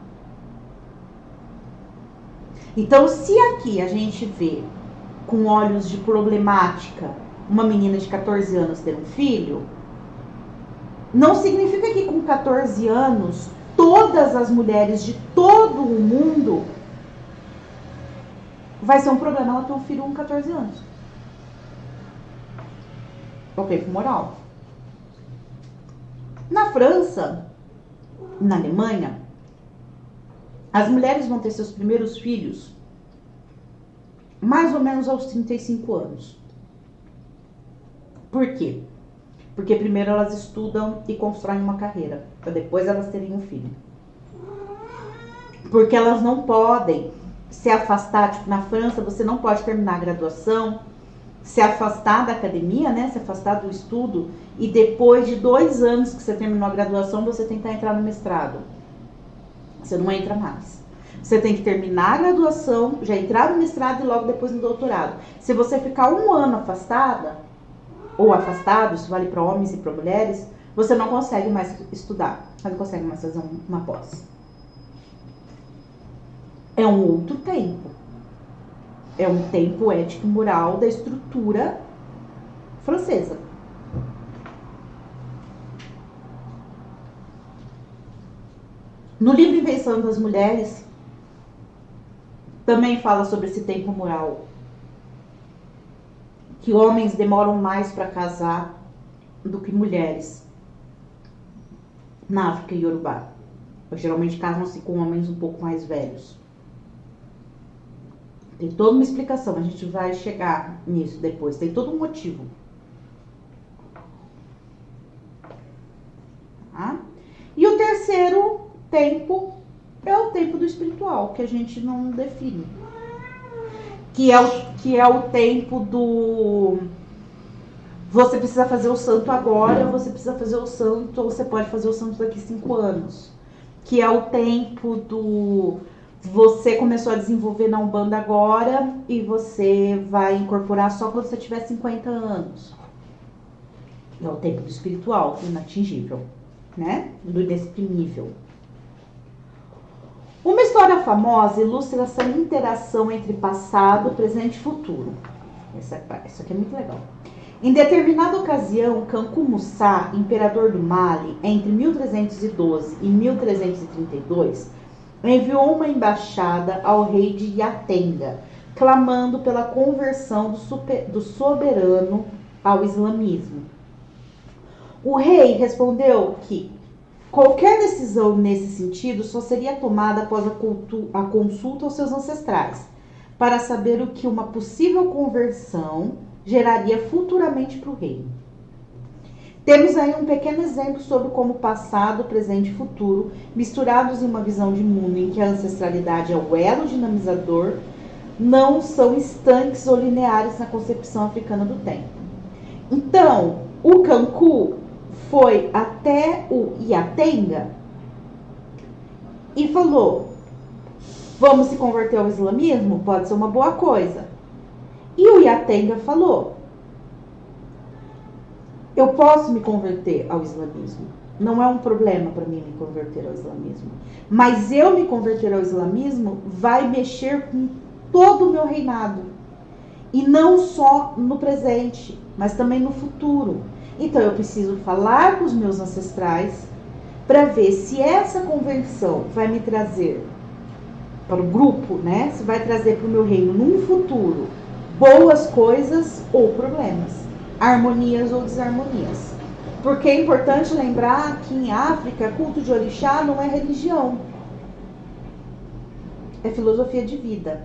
Então, se aqui a gente vê com olhos de problemática uma menina de 14 anos ter um filho, não significa que com 14 anos todas as mulheres de todo o mundo vai ser um problema ela ter um filho com 14 anos. Ok, moral. Na França, na Alemanha, as mulheres vão ter seus primeiros filhos mais ou menos aos 35 anos. Por quê? Porque primeiro elas estudam e constroem uma carreira, para depois elas terem um filho. Porque elas não podem se afastar, tipo, na França você não pode terminar a graduação, se afastar da academia, né? Se afastar do estudo e depois de dois anos que você terminou a graduação, você tentar entrar no mestrado. Você não entra mais. Você tem que terminar a graduação, já entrar no mestrado e logo depois no doutorado. Se você ficar um ano afastada, ou afastado, isso vale para homens e para mulheres, você não consegue mais estudar, você não consegue mais fazer uma pós. É um outro tempo. É um tempo ético e moral da estrutura francesa. No livro Invenção das Mulheres, também fala sobre esse tempo moral. Que homens demoram mais para casar do que mulheres na África e Yorubá. Geralmente casam-se com homens um pouco mais velhos. Tem toda uma explicação, a gente vai chegar nisso depois. Tem todo um motivo. Tá? E o terceiro tempo é o tempo do espiritual, que a gente não define. Que é o, que é o tempo do. Você precisa fazer o santo agora, você precisa fazer o santo, ou você pode fazer o santo daqui cinco anos. Que é o tempo do. Você começou a desenvolver na Umbanda agora e você vai incorporar só quando você tiver 50 anos. É o tempo do espiritual, inatingível, né? Do inexprimível. Uma história famosa ilustra essa interação entre passado, presente e futuro. Essa, isso aqui é muito legal. Em determinada ocasião, Kanku Musa, imperador do Mali, entre 1312 e 1332, enviou uma embaixada ao rei de Yatenga, clamando pela conversão do, super, do soberano ao islamismo. O rei respondeu que Qualquer decisão nesse sentido só seria tomada após a, a consulta aos seus ancestrais, para saber o que uma possível conversão geraria futuramente para o reino. Temos aí um pequeno exemplo sobre como passado, presente e futuro, misturados em uma visão de mundo em que a ancestralidade é o elo dinamizador, não são estanques ou lineares na concepção africana do tempo. Então, o Kanku foi até o Iatenga e falou: Vamos se converter ao islamismo? Pode ser uma boa coisa. E o Iatenga falou: Eu posso me converter ao islamismo. Não é um problema para mim me converter ao islamismo. Mas eu me converter ao islamismo vai mexer com todo o meu reinado. E não só no presente, mas também no futuro. Então eu preciso falar com os meus ancestrais para ver se essa convenção vai me trazer para o grupo, né? Se vai trazer para o meu reino num futuro boas coisas ou problemas, harmonias ou desarmonias. Porque é importante lembrar que em África, culto de orixá não é religião. É filosofia de vida.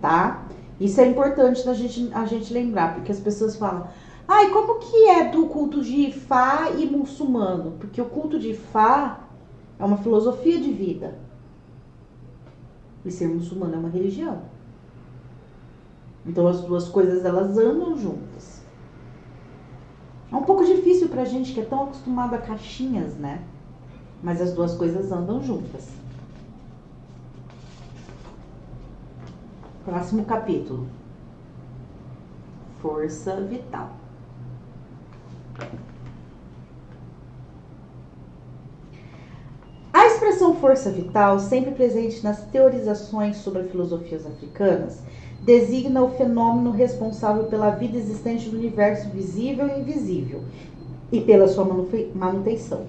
Tá? Isso é importante a gente, a gente lembrar, porque as pessoas falam: Ai, como que é do culto de Ifá e muçulmano? Porque o culto de Ifá é uma filosofia de vida. E ser muçulmano é uma religião. Então as duas coisas elas andam juntas. É um pouco difícil pra gente que é tão acostumado a caixinhas, né? Mas as duas coisas andam juntas. Próximo capítulo. Força vital. A expressão força vital, sempre presente nas teorizações sobre filosofias africanas, designa o fenômeno responsável pela vida existente do universo visível e invisível e pela sua manutenção.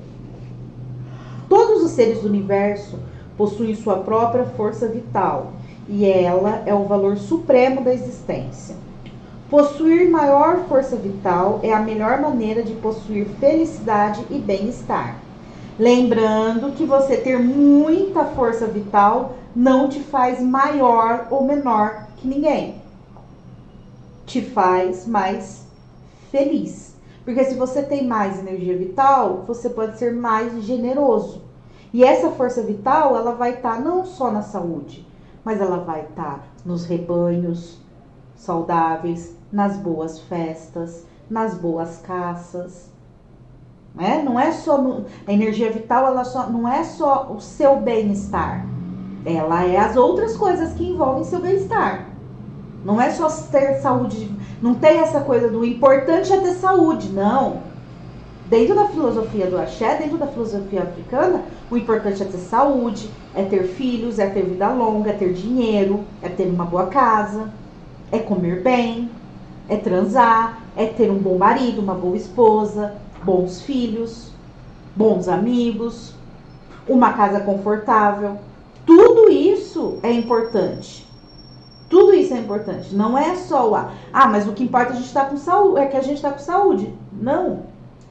Todos os seres do universo possuem sua própria força vital e ela é o valor supremo da existência. Possuir maior força vital é a melhor maneira de possuir felicidade e bem-estar. Lembrando que você ter muita força vital não te faz maior ou menor que ninguém. Te faz mais feliz. Porque se você tem mais energia vital, você pode ser mais generoso. E essa força vital, ela vai estar tá não só na saúde, mas ela vai estar tá nos rebanhos saudáveis, nas boas festas, nas boas caças. Né? Não é só no, a energia vital, ela só não é só o seu bem-estar. Ela é as outras coisas que envolvem seu bem-estar. Não é só ter saúde, não tem essa coisa do importante é ter saúde, não. Dentro da filosofia do axé, dentro da filosofia africana, o importante é ter saúde, é ter filhos, é ter vida longa, é ter dinheiro, é ter uma boa casa, é comer bem, é transar, é ter um bom marido, uma boa esposa, bons filhos, bons amigos, uma casa confortável. Tudo isso é importante. Tudo isso é importante. Não é só o ah, mas o que importa é a gente estar tá com saúde, é que a gente está com saúde. Não.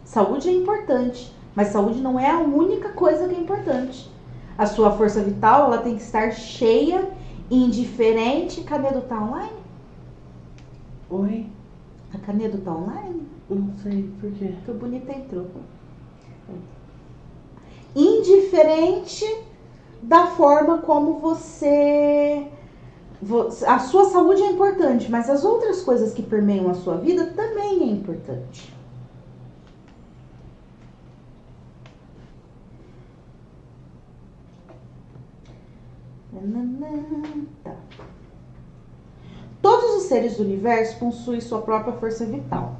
Saúde é importante, Mas saúde não é a única coisa que é importante. A sua força vital ela tem que estar cheia, indiferente. Canedo tá online? Oi? A Canedo tá online? Não sei por quê. Que bonita entrou. Indiferente da forma como você. A sua saúde é importante, mas as outras coisas que permeiam a sua vida também é importante. Tá. Seres do universo possuem sua própria força vital.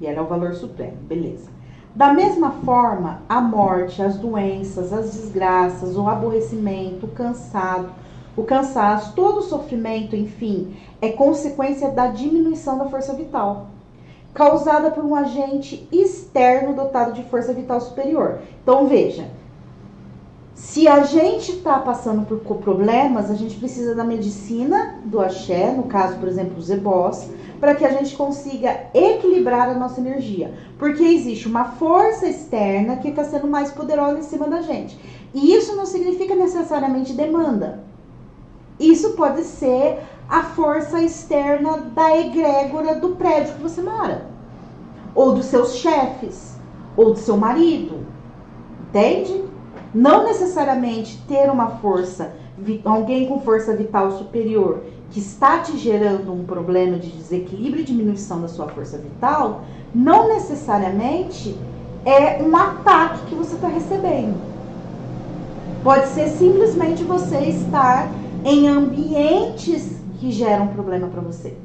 E ela é o valor supremo, beleza. Da mesma forma, a morte, as doenças, as desgraças, o aborrecimento, o cansado, o cansaço, todo o sofrimento, enfim, é consequência da diminuição da força vital, causada por um agente externo dotado de força vital superior. Então veja, se a gente está passando por problemas, a gente precisa da medicina do axé, no caso, por exemplo, os ebós, para que a gente consiga equilibrar a nossa energia. Porque existe uma força externa que está sendo mais poderosa em cima da gente. E isso não significa necessariamente demanda. Isso pode ser a força externa da egrégora do prédio que você mora, ou dos seus chefes, ou do seu marido. Entende? Não necessariamente ter uma força, alguém com força vital superior que está te gerando um problema de desequilíbrio e diminuição da sua força vital, não necessariamente é um ataque que você está recebendo. Pode ser simplesmente você estar em ambientes que geram problema para você.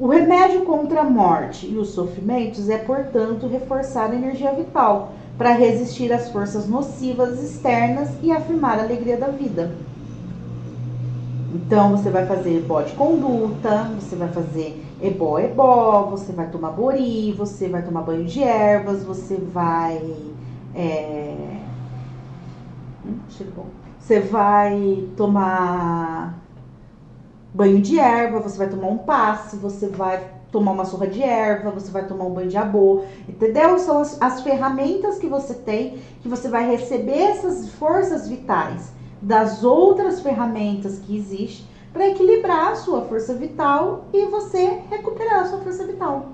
O remédio contra a morte e os sofrimentos é, portanto, reforçar a energia vital para resistir às forças nocivas externas e afirmar a alegria da vida. Então você vai fazer ebó de conduta, você vai fazer ebó ebó, você vai tomar bori, você vai tomar banho de ervas, você vai é... hum, você vai tomar banho de erva, você vai tomar um passe, você vai tomar uma surra de erva, você vai tomar um banho de abô, entendeu? São as, as ferramentas que você tem, que você vai receber essas forças vitais das outras ferramentas que existem para equilibrar a sua força vital e você recuperar a sua força vital.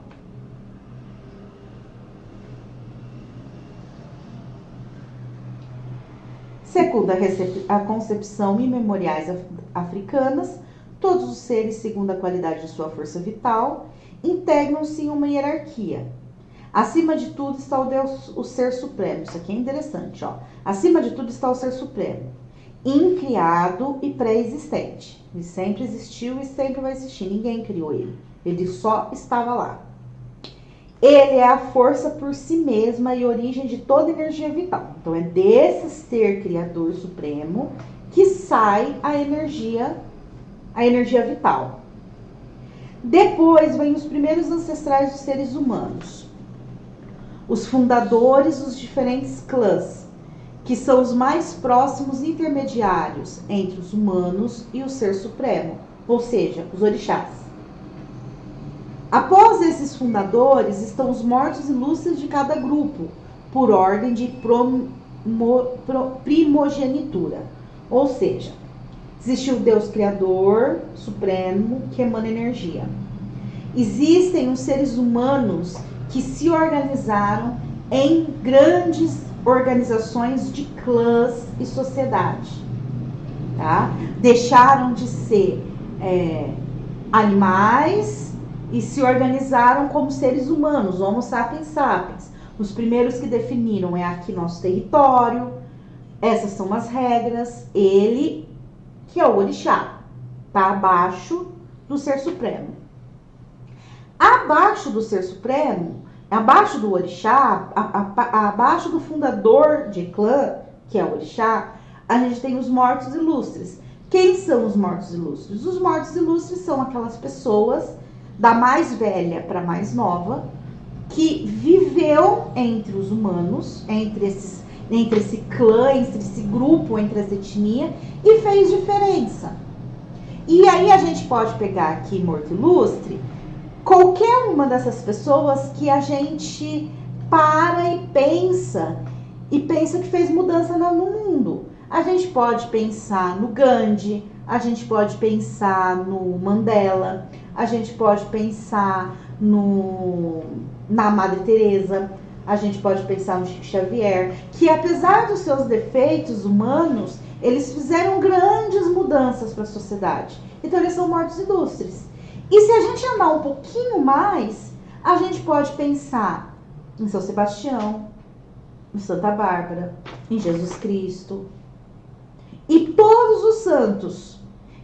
Segundo a, concepção e memoriais africanas, Todos os seres, segundo a qualidade de sua força vital, integram-se em uma hierarquia. Acima de tudo está o Deus, o Ser Supremo. Isso aqui é interessante, ó. Acima de tudo está o Ser Supremo, incriado e pré-existente. Ele sempre existiu e sempre vai existir. Ninguém criou ele. Ele só estava lá. Ele é a força por si mesma e origem de toda energia vital. Então é desse ser criador supremo que sai a energia a energia vital. Depois vem os primeiros ancestrais dos seres humanos, os fundadores dos diferentes clãs, que são os mais próximos intermediários entre os humanos e o Ser Supremo, ou seja, os orixás. Após esses fundadores estão os mortos ilustres de cada grupo, por ordem de primogenitura, ou seja, Existe o Deus Criador Supremo que emana energia. Existem os seres humanos que se organizaram em grandes organizações de clãs e sociedade. Tá? Deixaram de ser é, animais e se organizaram como seres humanos, Homo sapiens sapiens. Os primeiros que definiram é aqui nosso território, essas são as regras. Ele que é o orixá, está abaixo do ser supremo. Abaixo do ser supremo, abaixo do orixá, a, a, abaixo do fundador de clã, que é o orixá, a gente tem os mortos ilustres. Quem são os mortos ilustres? Os mortos ilustres são aquelas pessoas da mais velha para mais nova que viveu entre os humanos, entre esses entre esse clã, entre esse grupo, entre as etnias e fez diferença. E aí a gente pode pegar aqui Morto Ilustre qualquer uma dessas pessoas que a gente para e pensa e pensa que fez mudança no mundo. A gente pode pensar no Gandhi, a gente pode pensar no Mandela, a gente pode pensar no na Madre Teresa, a gente pode pensar no Chico Xavier, que apesar dos seus defeitos humanos, eles fizeram grandes mudanças para a sociedade. Então eles são mortos ilustres. E se a gente andar um pouquinho mais, a gente pode pensar em São Sebastião, em Santa Bárbara, em Jesus Cristo. E todos os santos.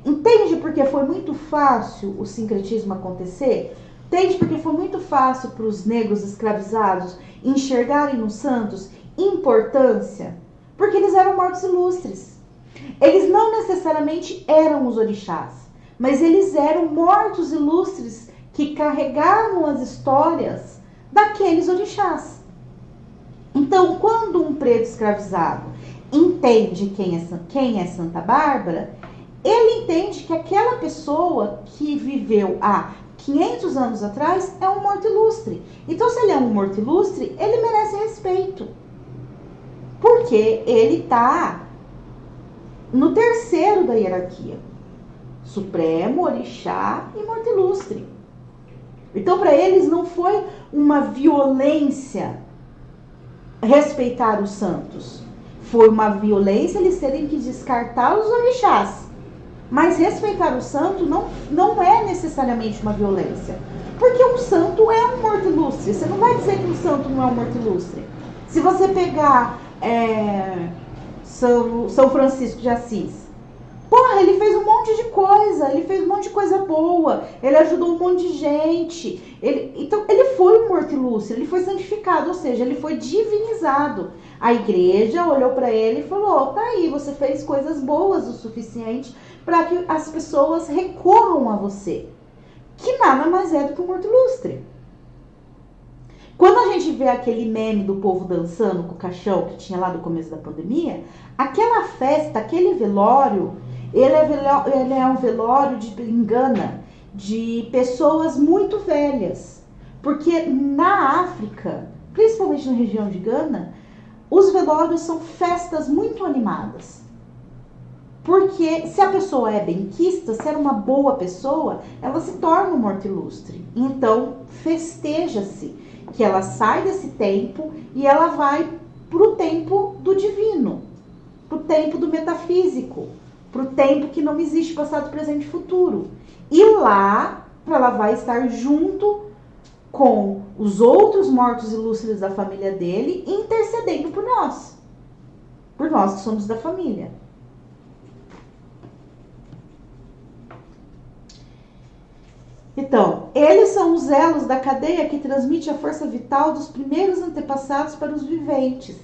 Entende porque foi muito fácil o sincretismo acontecer? Entende porque foi muito fácil para os negros escravizados enxergarem nos santos importância? Porque eles eram mortos ilustres. Eles não necessariamente eram os orixás, mas eles eram mortos ilustres que carregavam as histórias daqueles orixás. Então, quando um preto escravizado entende quem é, quem é Santa Bárbara, ele entende que aquela pessoa que viveu há 500 anos atrás é um morto ilustre. Então, se ele é um morto ilustre, ele merece respeito. Porque ele está no terceiro da hierarquia: Supremo, Orixá e Morto Ilustre. Então, para eles, não foi uma violência respeitar os santos. Foi uma violência eles terem que descartar os orixás. Mas respeitar o santo não, não é necessariamente uma violência. Porque um santo é um morto ilustre. Você não vai dizer que um santo não é um morto ilustre. Se você pegar é, São, São Francisco de Assis, Porra, ele fez um monte de coisa, ele fez um monte de coisa boa, ele ajudou um monte de gente. Ele, então, ele foi um morto ilustre, ele foi santificado, ou seja, ele foi divinizado. A igreja olhou para ele e falou: tá aí, você fez coisas boas o suficiente para que as pessoas recorram a você. Que nada mais é do que um morto ilustre. Quando a gente vê aquele meme do povo dançando com o caixão que tinha lá do começo da pandemia, aquela festa, aquele velório, ele é, velório, ele é um velório de engana de pessoas muito velhas. Porque na África, principalmente na região de Gana, os velórios são festas muito animadas. Porque se a pessoa é benquista, se é uma boa pessoa, ela se torna um morto ilustre. Então, festeja-se que ela sai desse tempo e ela vai para o tempo do divino, para o tempo do metafísico, para o tempo que não existe passado, presente e futuro. E lá ela vai estar junto com os outros mortos ilustres da família dele, intercedendo por nós. Por nós que somos da família. Então, eles são os elos da cadeia que transmite a força vital dos primeiros antepassados para os viventes.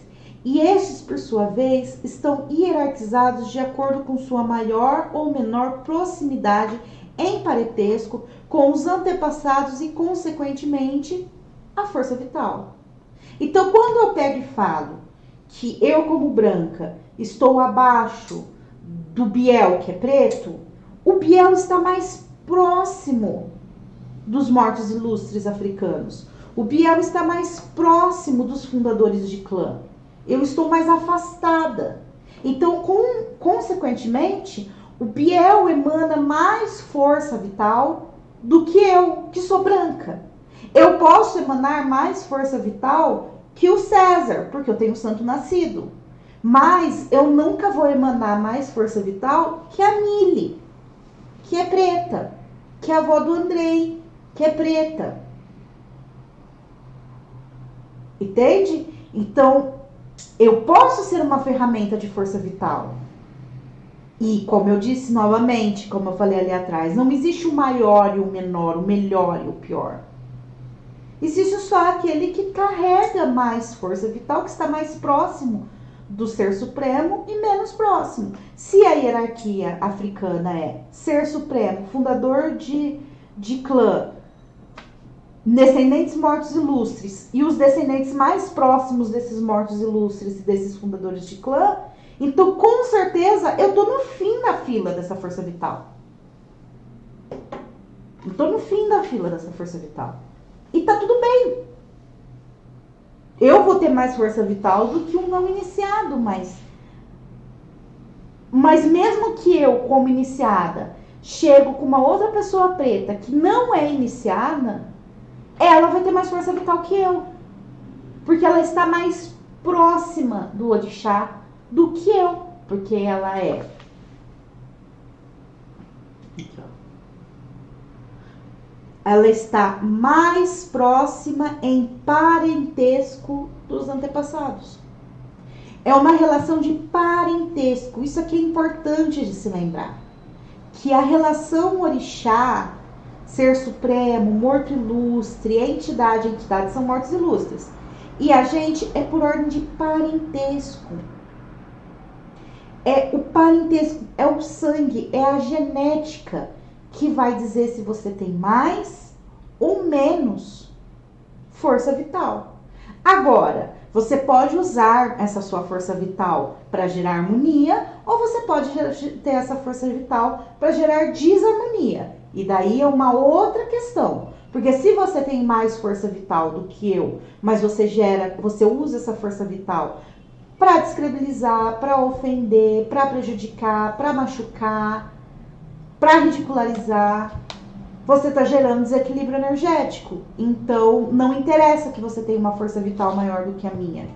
E estes, por sua vez, estão hierarquizados de acordo com sua maior ou menor proximidade em parentesco com os antepassados e, consequentemente, a força vital. Então, quando eu pego e falo que eu, como branca, estou abaixo do Biel, que é preto, o Biel está mais próximo dos mortos ilustres africanos. O Biel está mais próximo dos fundadores de clã. Eu estou mais afastada. Então, com, consequentemente, o Biel emana mais força vital do que eu, que sou branca. Eu posso emanar mais força vital que o César, porque eu tenho santo nascido. Mas eu nunca vou emanar mais força vital que a Mili, que é preta, que é a avó do Andrei, que é preta. Entende? Então, eu posso ser uma ferramenta de força vital. E, como eu disse novamente, como eu falei ali atrás, não existe o maior e o menor, o melhor e o pior. Existe só aquele que carrega mais força vital, que está mais próximo do ser supremo e menos próximo. Se a hierarquia africana é ser supremo, fundador de, de clã, descendentes mortos ilustres e os descendentes mais próximos desses mortos ilustres e desses fundadores de clã, então com certeza eu tô no fim da fila dessa força vital. Eu tô no fim da fila dessa força vital. E tá tudo bem. Eu vou ter mais força vital do que um não iniciado, mas mas mesmo que eu, como iniciada, chego com uma outra pessoa preta que não é iniciada, ela vai ter mais força vital que eu. Porque ela está mais próxima do orixá do que eu, porque ela é. Ela está mais próxima em parentesco dos antepassados. É uma relação de parentesco. Isso aqui é importante de se lembrar. Que a relação orixá, ser supremo, morto ilustre, entidade, entidade são mortos ilustres. E a gente é por ordem de parentesco. É o parentesco, é o sangue, é a genética que vai dizer se você tem mais ou menos força vital. Agora, você pode usar essa sua força vital para gerar harmonia, ou você pode ter essa força vital para gerar desarmonia. E daí é uma outra questão. Porque se você tem mais força vital do que eu, mas você gera, você usa essa força vital para descredibilizar, para ofender, para prejudicar, para machucar, para ridicularizar, você está gerando desequilíbrio energético. Então, não interessa que você tenha uma força vital maior do que a minha.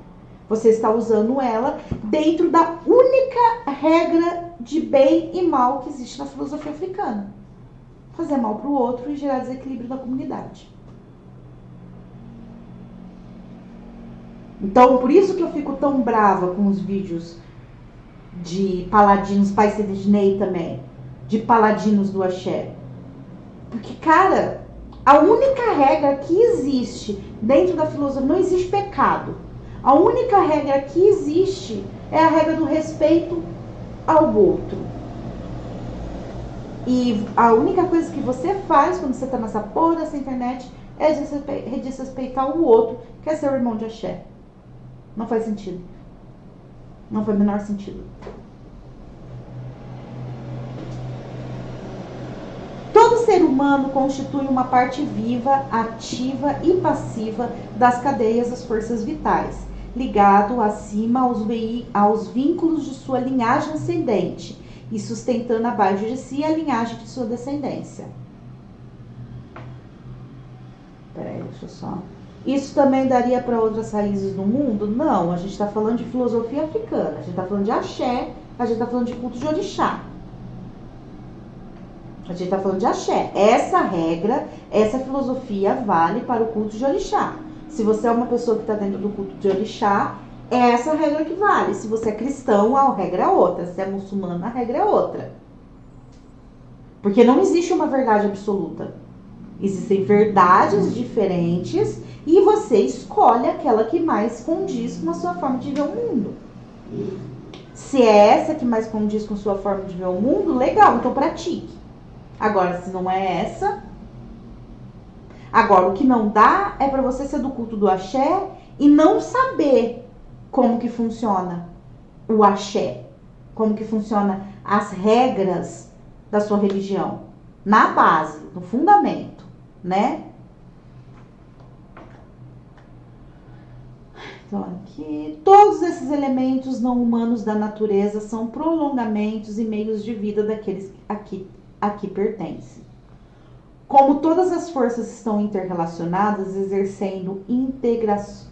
Você está usando ela dentro da única regra de bem e mal que existe na filosofia africana fazer mal para o outro e gerar desequilíbrio na comunidade. Então, por isso que eu fico tão brava com os vídeos de paladinos, pai Sidney também, de paladinos do axé. Porque, cara, a única regra que existe dentro da filosofia, não existe pecado. A única regra que existe é a regra do respeito ao outro. E a única coisa que você faz quando você tá nessa porra dessa internet é desrespeitar o outro, que é seu irmão de axé. Não faz sentido. Não faz o menor sentido. Todo ser humano constitui uma parte viva, ativa e passiva das cadeias das forças vitais, ligado acima aos, aos vínculos de sua linhagem ascendente e sustentando abaixo de si a linhagem de sua descendência. Peraí, deixa eu só. Isso também daria para outras raízes do mundo? Não, a gente está falando de filosofia africana, a gente está falando de axé, a gente está falando de culto de orixá. A gente está falando de axé. Essa regra, essa filosofia vale para o culto de orixá. Se você é uma pessoa que está dentro do culto de orixá, é essa regra que vale. Se você é cristão, a regra é outra. Se é muçulmano, a regra é outra. Porque não existe uma verdade absoluta. Existem verdades diferentes e você escolhe aquela que mais condiz com a sua forma de ver o mundo. Se é essa que mais condiz com a sua forma de ver o mundo, legal, então pratique. Agora, se não é essa. Agora, o que não dá é para você ser do culto do axé e não saber como que funciona o axé, como que funciona as regras da sua religião, na base, no fundamento, né? Então, aqui, todos esses elementos não humanos da natureza são prolongamentos e meios de vida daqueles a que, a que pertencem. Como todas as forças estão interrelacionadas, exercendo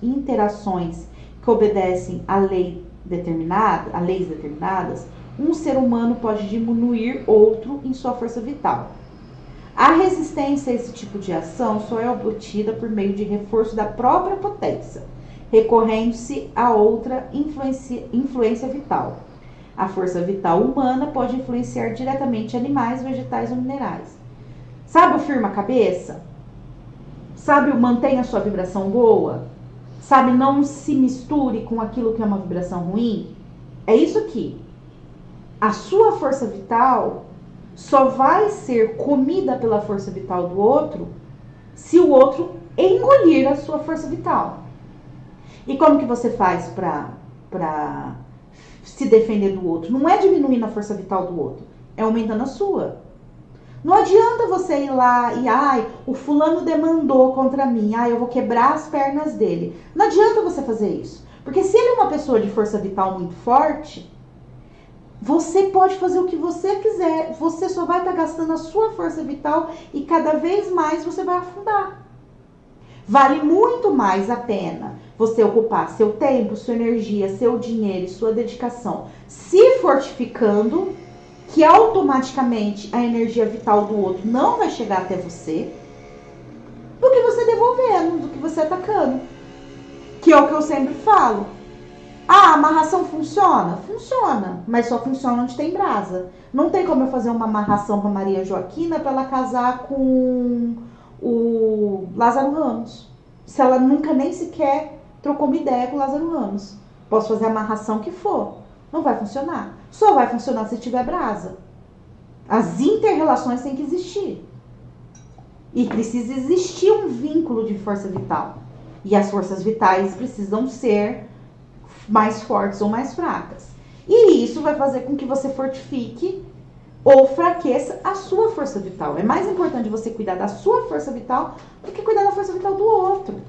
interações que obedecem a lei determinada, a leis determinadas, um ser humano pode diminuir outro em sua força vital. A resistência a esse tipo de ação só é obtida por meio de reforço da própria potência, recorrendo-se a outra influência, influência vital. A força vital humana pode influenciar diretamente animais, vegetais ou minerais. Sabe o firma cabeça? Sabe o mantenha sua vibração boa? Sabe, não se misture com aquilo que é uma vibração ruim. É isso aqui. A sua força vital só vai ser comida pela força vital do outro se o outro engolir a sua força vital. E como que você faz para se defender do outro? Não é diminuindo a força vital do outro, é aumentando a sua. Não adianta você ir lá e, ai, o fulano demandou contra mim, ai, eu vou quebrar as pernas dele. Não adianta você fazer isso. Porque se ele é uma pessoa de força vital muito forte, você pode fazer o que você quiser, você só vai estar tá gastando a sua força vital e cada vez mais você vai afundar. Vale muito mais a pena você ocupar seu tempo, sua energia, seu dinheiro e sua dedicação se fortificando, que automaticamente a energia vital do outro não vai chegar até você, do que você devolvendo, do que você atacando. Que é o que eu sempre falo. Ah, a amarração funciona? Funciona, mas só funciona onde tem brasa. Não tem como eu fazer uma amarração para Maria Joaquina para ela casar com o Lázaro Ramos. Se ela nunca nem sequer trocou uma ideia com o Lázaro Ramos. Posso fazer a amarração que for. Não vai funcionar. Só vai funcionar se tiver brasa. As interrelações têm que existir. E precisa existir um vínculo de força vital. E as forças vitais precisam ser mais fortes ou mais fracas. E isso vai fazer com que você fortifique ou fraqueça a sua força vital. É mais importante você cuidar da sua força vital do que cuidar da força vital do outro.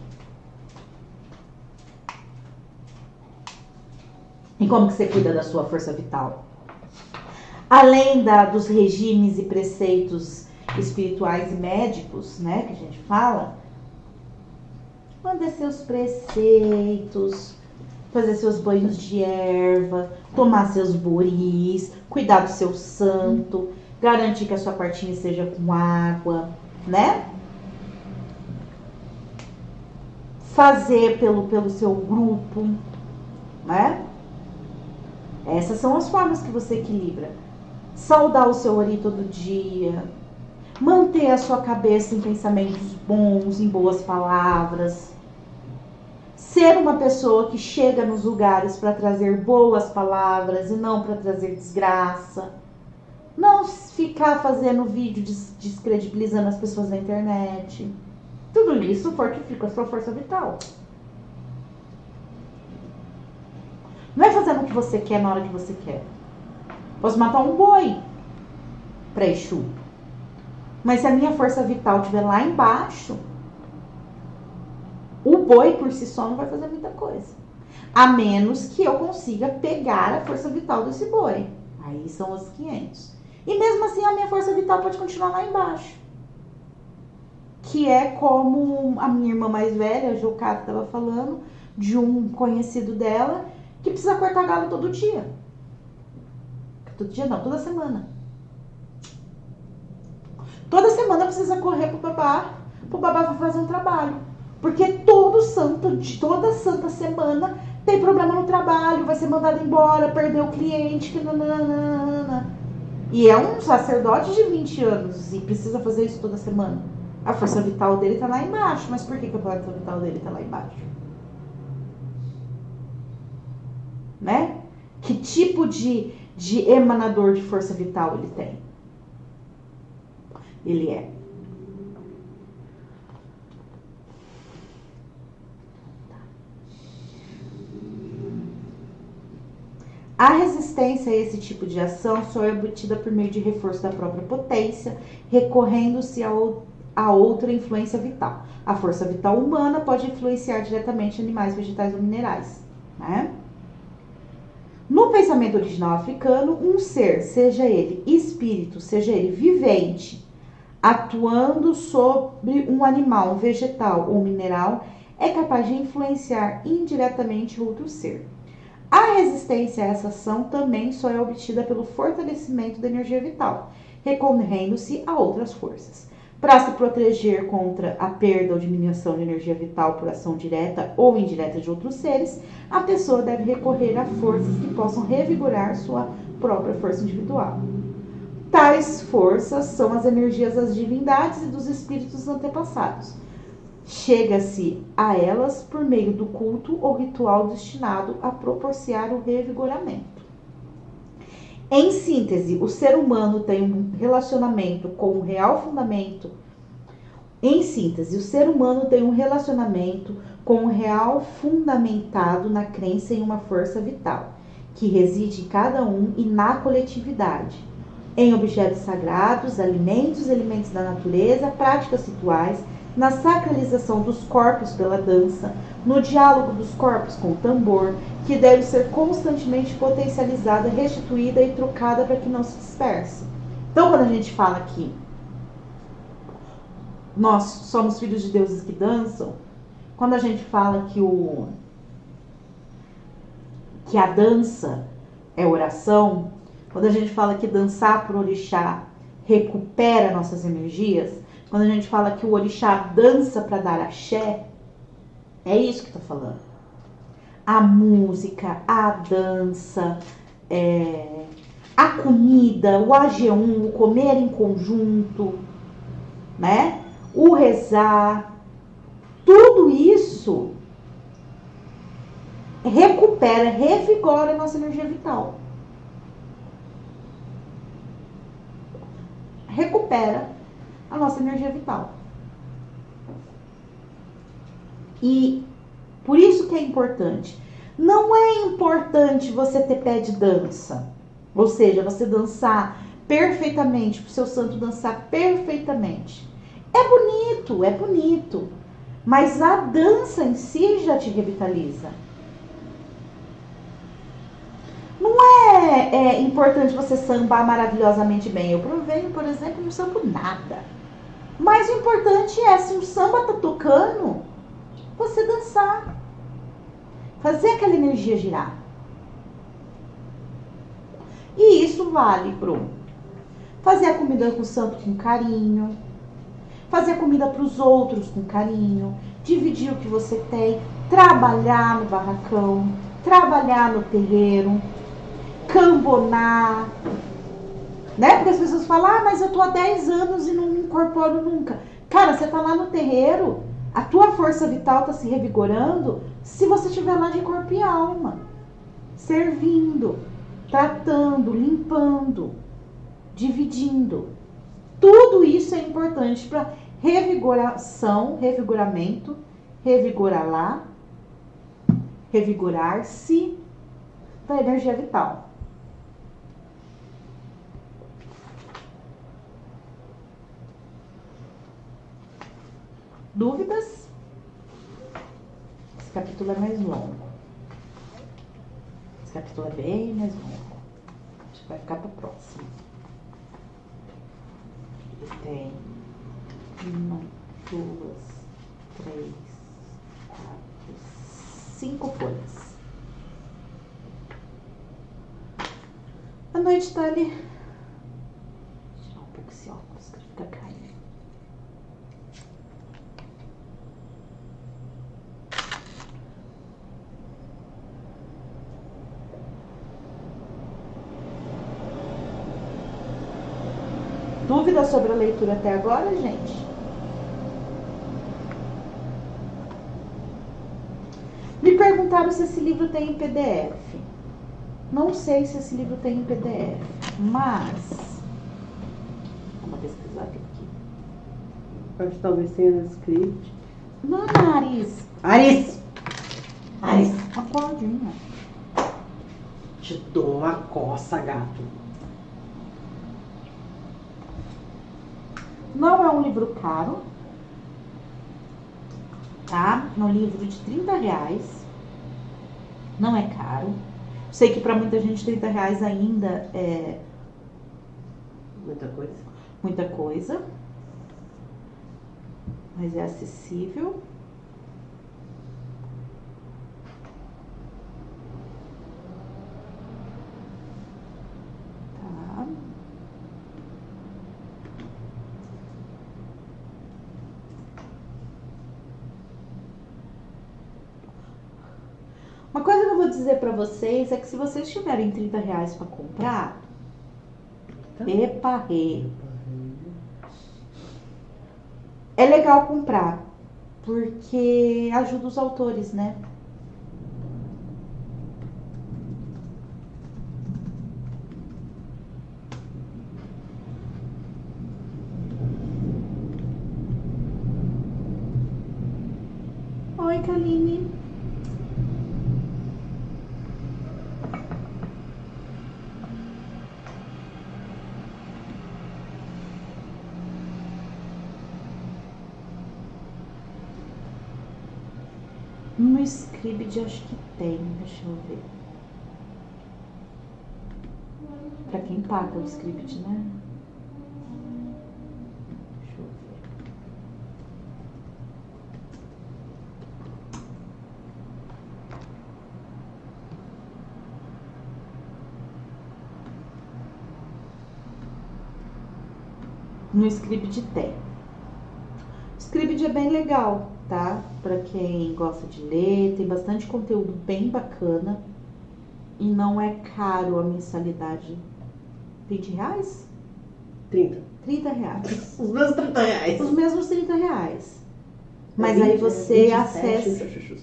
E como que você cuida da sua força vital? Além da, dos regimes e preceitos espirituais e médicos, né, que a gente fala, manter seus preceitos, fazer seus banhos de erva, tomar seus boris, cuidar do seu santo, garantir que a sua partinha esteja com água, né? Fazer pelo, pelo seu grupo, né? Essas são as formas que você equilibra. Saudar o seu ori todo dia. Manter a sua cabeça em pensamentos bons, em boas palavras ser uma pessoa que chega nos lugares para trazer boas palavras e não para trazer desgraça. Não ficar fazendo vídeo descredibilizando as pessoas na internet. Tudo isso fortifica a sua força vital. Não é fazendo o que você quer na hora que você quer. Posso matar um boi para Exu. Mas se a minha força vital estiver lá embaixo, o boi por si só não vai fazer muita coisa. A menos que eu consiga pegar a força vital desse boi. Aí são os 500. E mesmo assim a minha força vital pode continuar lá embaixo. Que é como a minha irmã mais velha, a Jocata, estava falando, de um conhecido dela, que precisa cortar galo todo dia. Todo dia não, toda semana. Toda semana precisa correr pro babá, pro babá fazer um trabalho. Porque todo santo, toda santa semana tem problema no trabalho, vai ser mandado embora, perdeu o cliente, que nananana. E é um sacerdote de 20 anos e precisa fazer isso toda semana. A força vital dele tá lá embaixo. Mas por que, que a força vital dele tá lá embaixo? Né? Que tipo de, de emanador de força vital ele tem? Ele é A resistência a esse tipo de ação só é obtida por meio de reforço da própria potência, recorrendo-se a outra influência vital. A força vital humana pode influenciar diretamente animais, vegetais ou minerais. Né? No pensamento original africano, um ser, seja ele espírito, seja ele vivente, atuando sobre um animal, um vegetal ou mineral, é capaz de influenciar indiretamente outro ser. A resistência a essa ação também só é obtida pelo fortalecimento da energia vital, recorrendo-se a outras forças. Para se proteger contra a perda ou diminuição de energia vital por ação direta ou indireta de outros seres, a pessoa deve recorrer a forças que possam revigorar sua própria força individual. Tais forças são as energias das divindades e dos espíritos antepassados Chega-se a elas por meio do culto ou ritual destinado a proporcionar o revigoramento. Em síntese, o ser humano tem um relacionamento com o real fundamento. Em síntese, o ser humano tem um relacionamento com o real fundamentado na crença em uma força vital, que reside em cada um e na coletividade. em objetos sagrados, alimentos, elementos da natureza, práticas rituais, na sacralização dos corpos pela dança, no diálogo dos corpos com o tambor, que deve ser constantemente potencializada, restituída e trocada para que não se disperse. Então, quando a gente fala que nós somos filhos de deuses que dançam, quando a gente fala que o que a dança é oração, quando a gente fala que dançar por orixá recupera nossas energias, quando a gente fala que o orixá dança para dar axé, é isso que está falando. A música, a dança, é, a comida, o AG1, o comer em conjunto, né? O rezar, tudo isso recupera, revigora a nossa energia vital. Recupera a nossa energia vital. E por isso que é importante. Não é importante você ter pé de dança. Ou seja, você dançar perfeitamente, o seu santo dançar perfeitamente. É bonito, é bonito. Mas a dança em si já te revitaliza. Não é, é importante você sambar maravilhosamente bem. Eu provei, por exemplo, não sambo nada. Mas o importante é, se o samba tá tocando, você dançar. Fazer aquela energia girar. E isso vale pro fazer a comida com o santo com carinho, fazer a comida para os outros com carinho, dividir o que você tem, trabalhar no barracão, trabalhar no terreiro, cambonar, né? Porque as pessoas falam, ah, mas eu tô há 10 anos e não me incorporo nunca. Cara, você tá lá no terreiro, a tua força vital tá se revigorando se você estiver lá de corpo e alma, servindo, tratando, limpando, dividindo. Tudo isso é importante para revigoração, revigoramento, revigorar lá, revigorar-se da energia vital. Dúvidas? Esse capítulo é mais longo. Esse capítulo é bem mais longo. Acho que vai ficar para o próximo. Ele tem uma, duas, três, quatro, cinco folhas. Boa noite, Tali. Vou tirar um pouco esse óculos que fica caindo. Dúvidas sobre a leitura até agora, gente? Me perguntaram se esse livro tem em PDF. Não sei se esse livro tem em PDF, mas. Vamos pesquisar aqui. Que talvez tenha no script. Não, Aris. Aris! Aris, acordinha. Te dou uma coça, gato. Não é um livro caro. Tá? É um livro de 30 reais. Não é caro. Sei que para muita gente 30 reais ainda é Muita coisa. muita coisa. Mas é acessível. Tá. Uma coisa que eu vou dizer pra vocês é que se vocês tiverem 30 reais pra comprar, Tá. epa, re. É legal comprar, porque ajuda os autores, né? Oi, Kaline. No Scribd acho que tem, deixa eu ver. Pra quem paga o Scribd, né? Deixa eu ver. No Scribd tem. O Scribd é bem legal, tá? Pra quem gosta de ler, tem bastante conteúdo bem bacana e não é caro a mensalidade. 20 reais? 30. 30 reais. Os meus 30 reais. Os mesmos 30 reais. Mas É aí 20, você 27, acessa.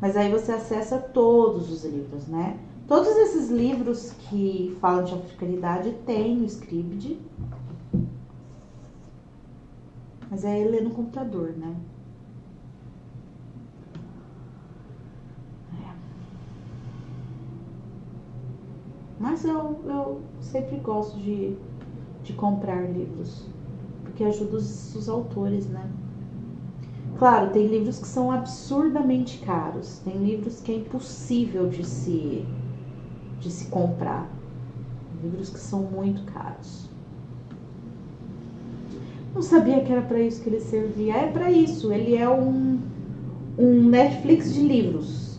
Mas aí você acessa todos os livros, né? Todos esses livros que falam de africanidade tem no Scribd. Mas aí é ler no computador, né? É. Mas eu, eu sempre gosto de, de comprar livros. Porque ajuda os, os autores, né? Claro, tem livros que são absurdamente caros. Tem livros que é impossível de se, de se comprar. Livros que são muito caros. Não sabia que era para isso que ele servia. É para isso. Ele é um, um Netflix de livros.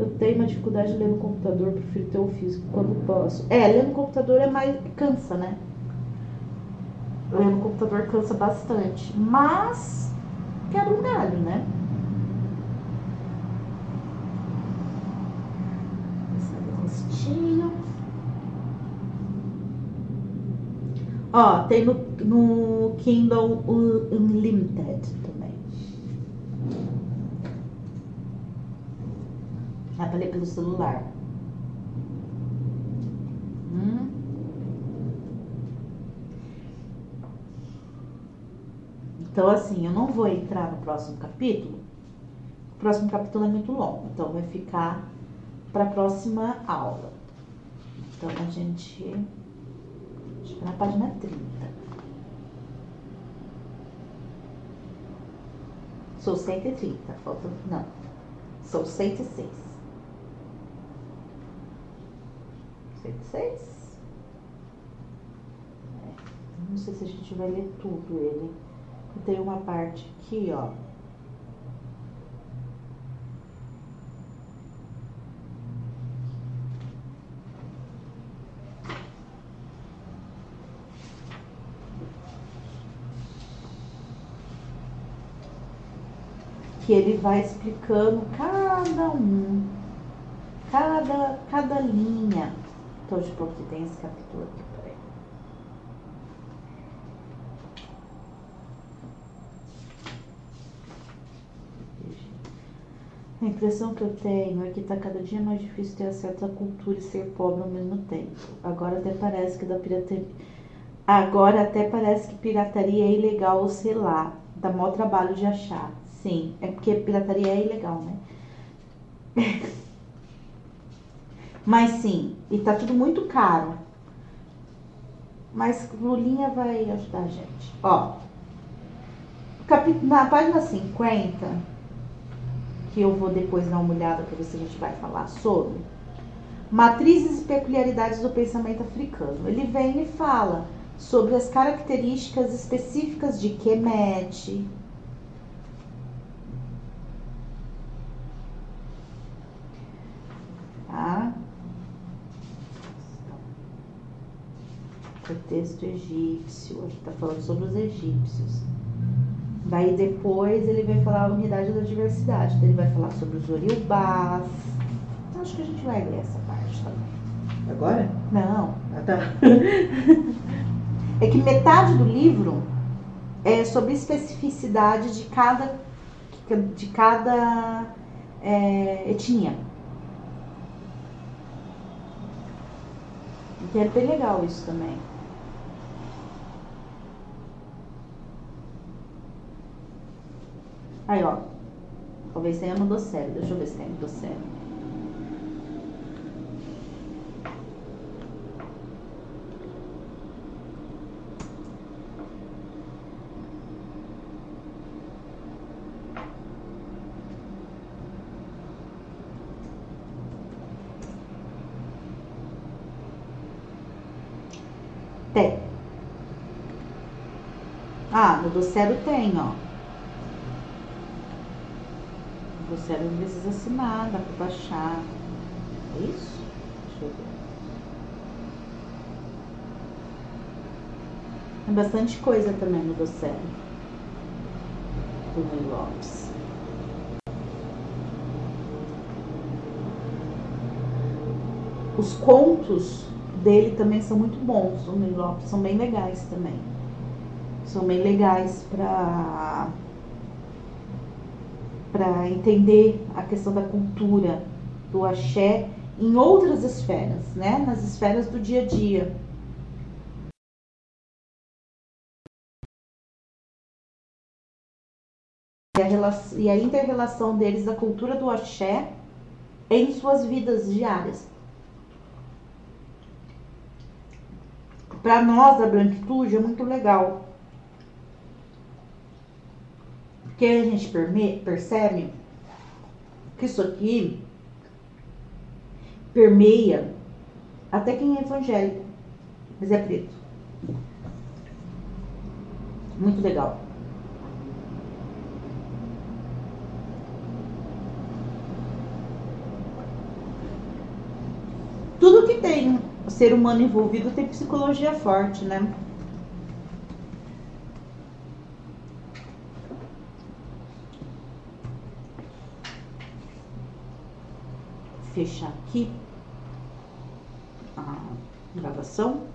Eu tenho uma dificuldade de ler no computador, prefiro ter o físico quando posso. É, ler no computador é mais. cansa, né? Ler no computador cansa bastante. Mas quebra um galho, né? Rostinho. Ó, tem no, no Kindle Un- Unlimited também. Dá pra ler pelo celular. Hum. Então, assim, eu não vou entrar no próximo capítulo. O próximo capítulo é muito longo, então vai ficar para a próxima aula. Então, a gente. Acho que é na página 30. Sou 130, falta. Não. Sou 106. 106? É, não sei se a gente vai ler tudo ele. Tem uma parte aqui, ó. Que ele vai explicando cada um, cada, cada linha. Aqui, peraí. A impressão que eu tenho é que está cada dia mais difícil ter acesso à cultura e ser pobre ao mesmo tempo. Agora até parece que da pirataria. Agora até parece que pirataria é ilegal ou sei lá. Dá maior trabalho de achar. Sim, é porque pirataria é ilegal, né? Mas sim, e tá tudo muito caro. Mas Lulinha vai ajudar a gente. Ó, na página 50, que eu vou depois dar uma olhada para ver se a gente vai falar sobre, matrizes e peculiaridades do pensamento africano. Ele vem e fala sobre as características específicas de Kemet. Tá? Texto egípcio, aqui está falando sobre os egípcios. Daí depois ele vai falar a unidade da diversidade. Daí ele vai falar sobre os oriubás. Então, acho que a gente vai ler essa parte também. Agora? Não. Ah, tá. É que metade do livro é sobre especificidade de cada, de cada é, etnia. E é bem legal isso também. Aí, ó. Talvez tenha no sério. Deixa eu ver se tem no sério. Tem. Ah, no sério tem, ó. Precisa assinar, dá pra baixar. É isso? Deixa eu ver. Tem bastante coisa também no Docero. Do Rui Lopes. Os contos dele também são muito bons, do Rui Lopes, são bem legais também. São bem legais para para entender a questão da cultura do axé em outras esferas, né? Nas esferas do dia a dia. E a, relação, e a inter-relação deles da cultura do axé em suas vidas diárias. Para nós da branquitude é muito legal. Porque a gente percebe que isso aqui permeia até quem é evangélico, mas é preto. Muito legal. Tudo que tem ser humano envolvido tem psicologia forte, né? Fechar aqui a gravação.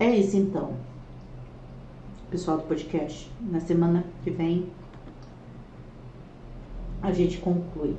É isso então, pessoal do podcast. Na semana que vem a gente conclui.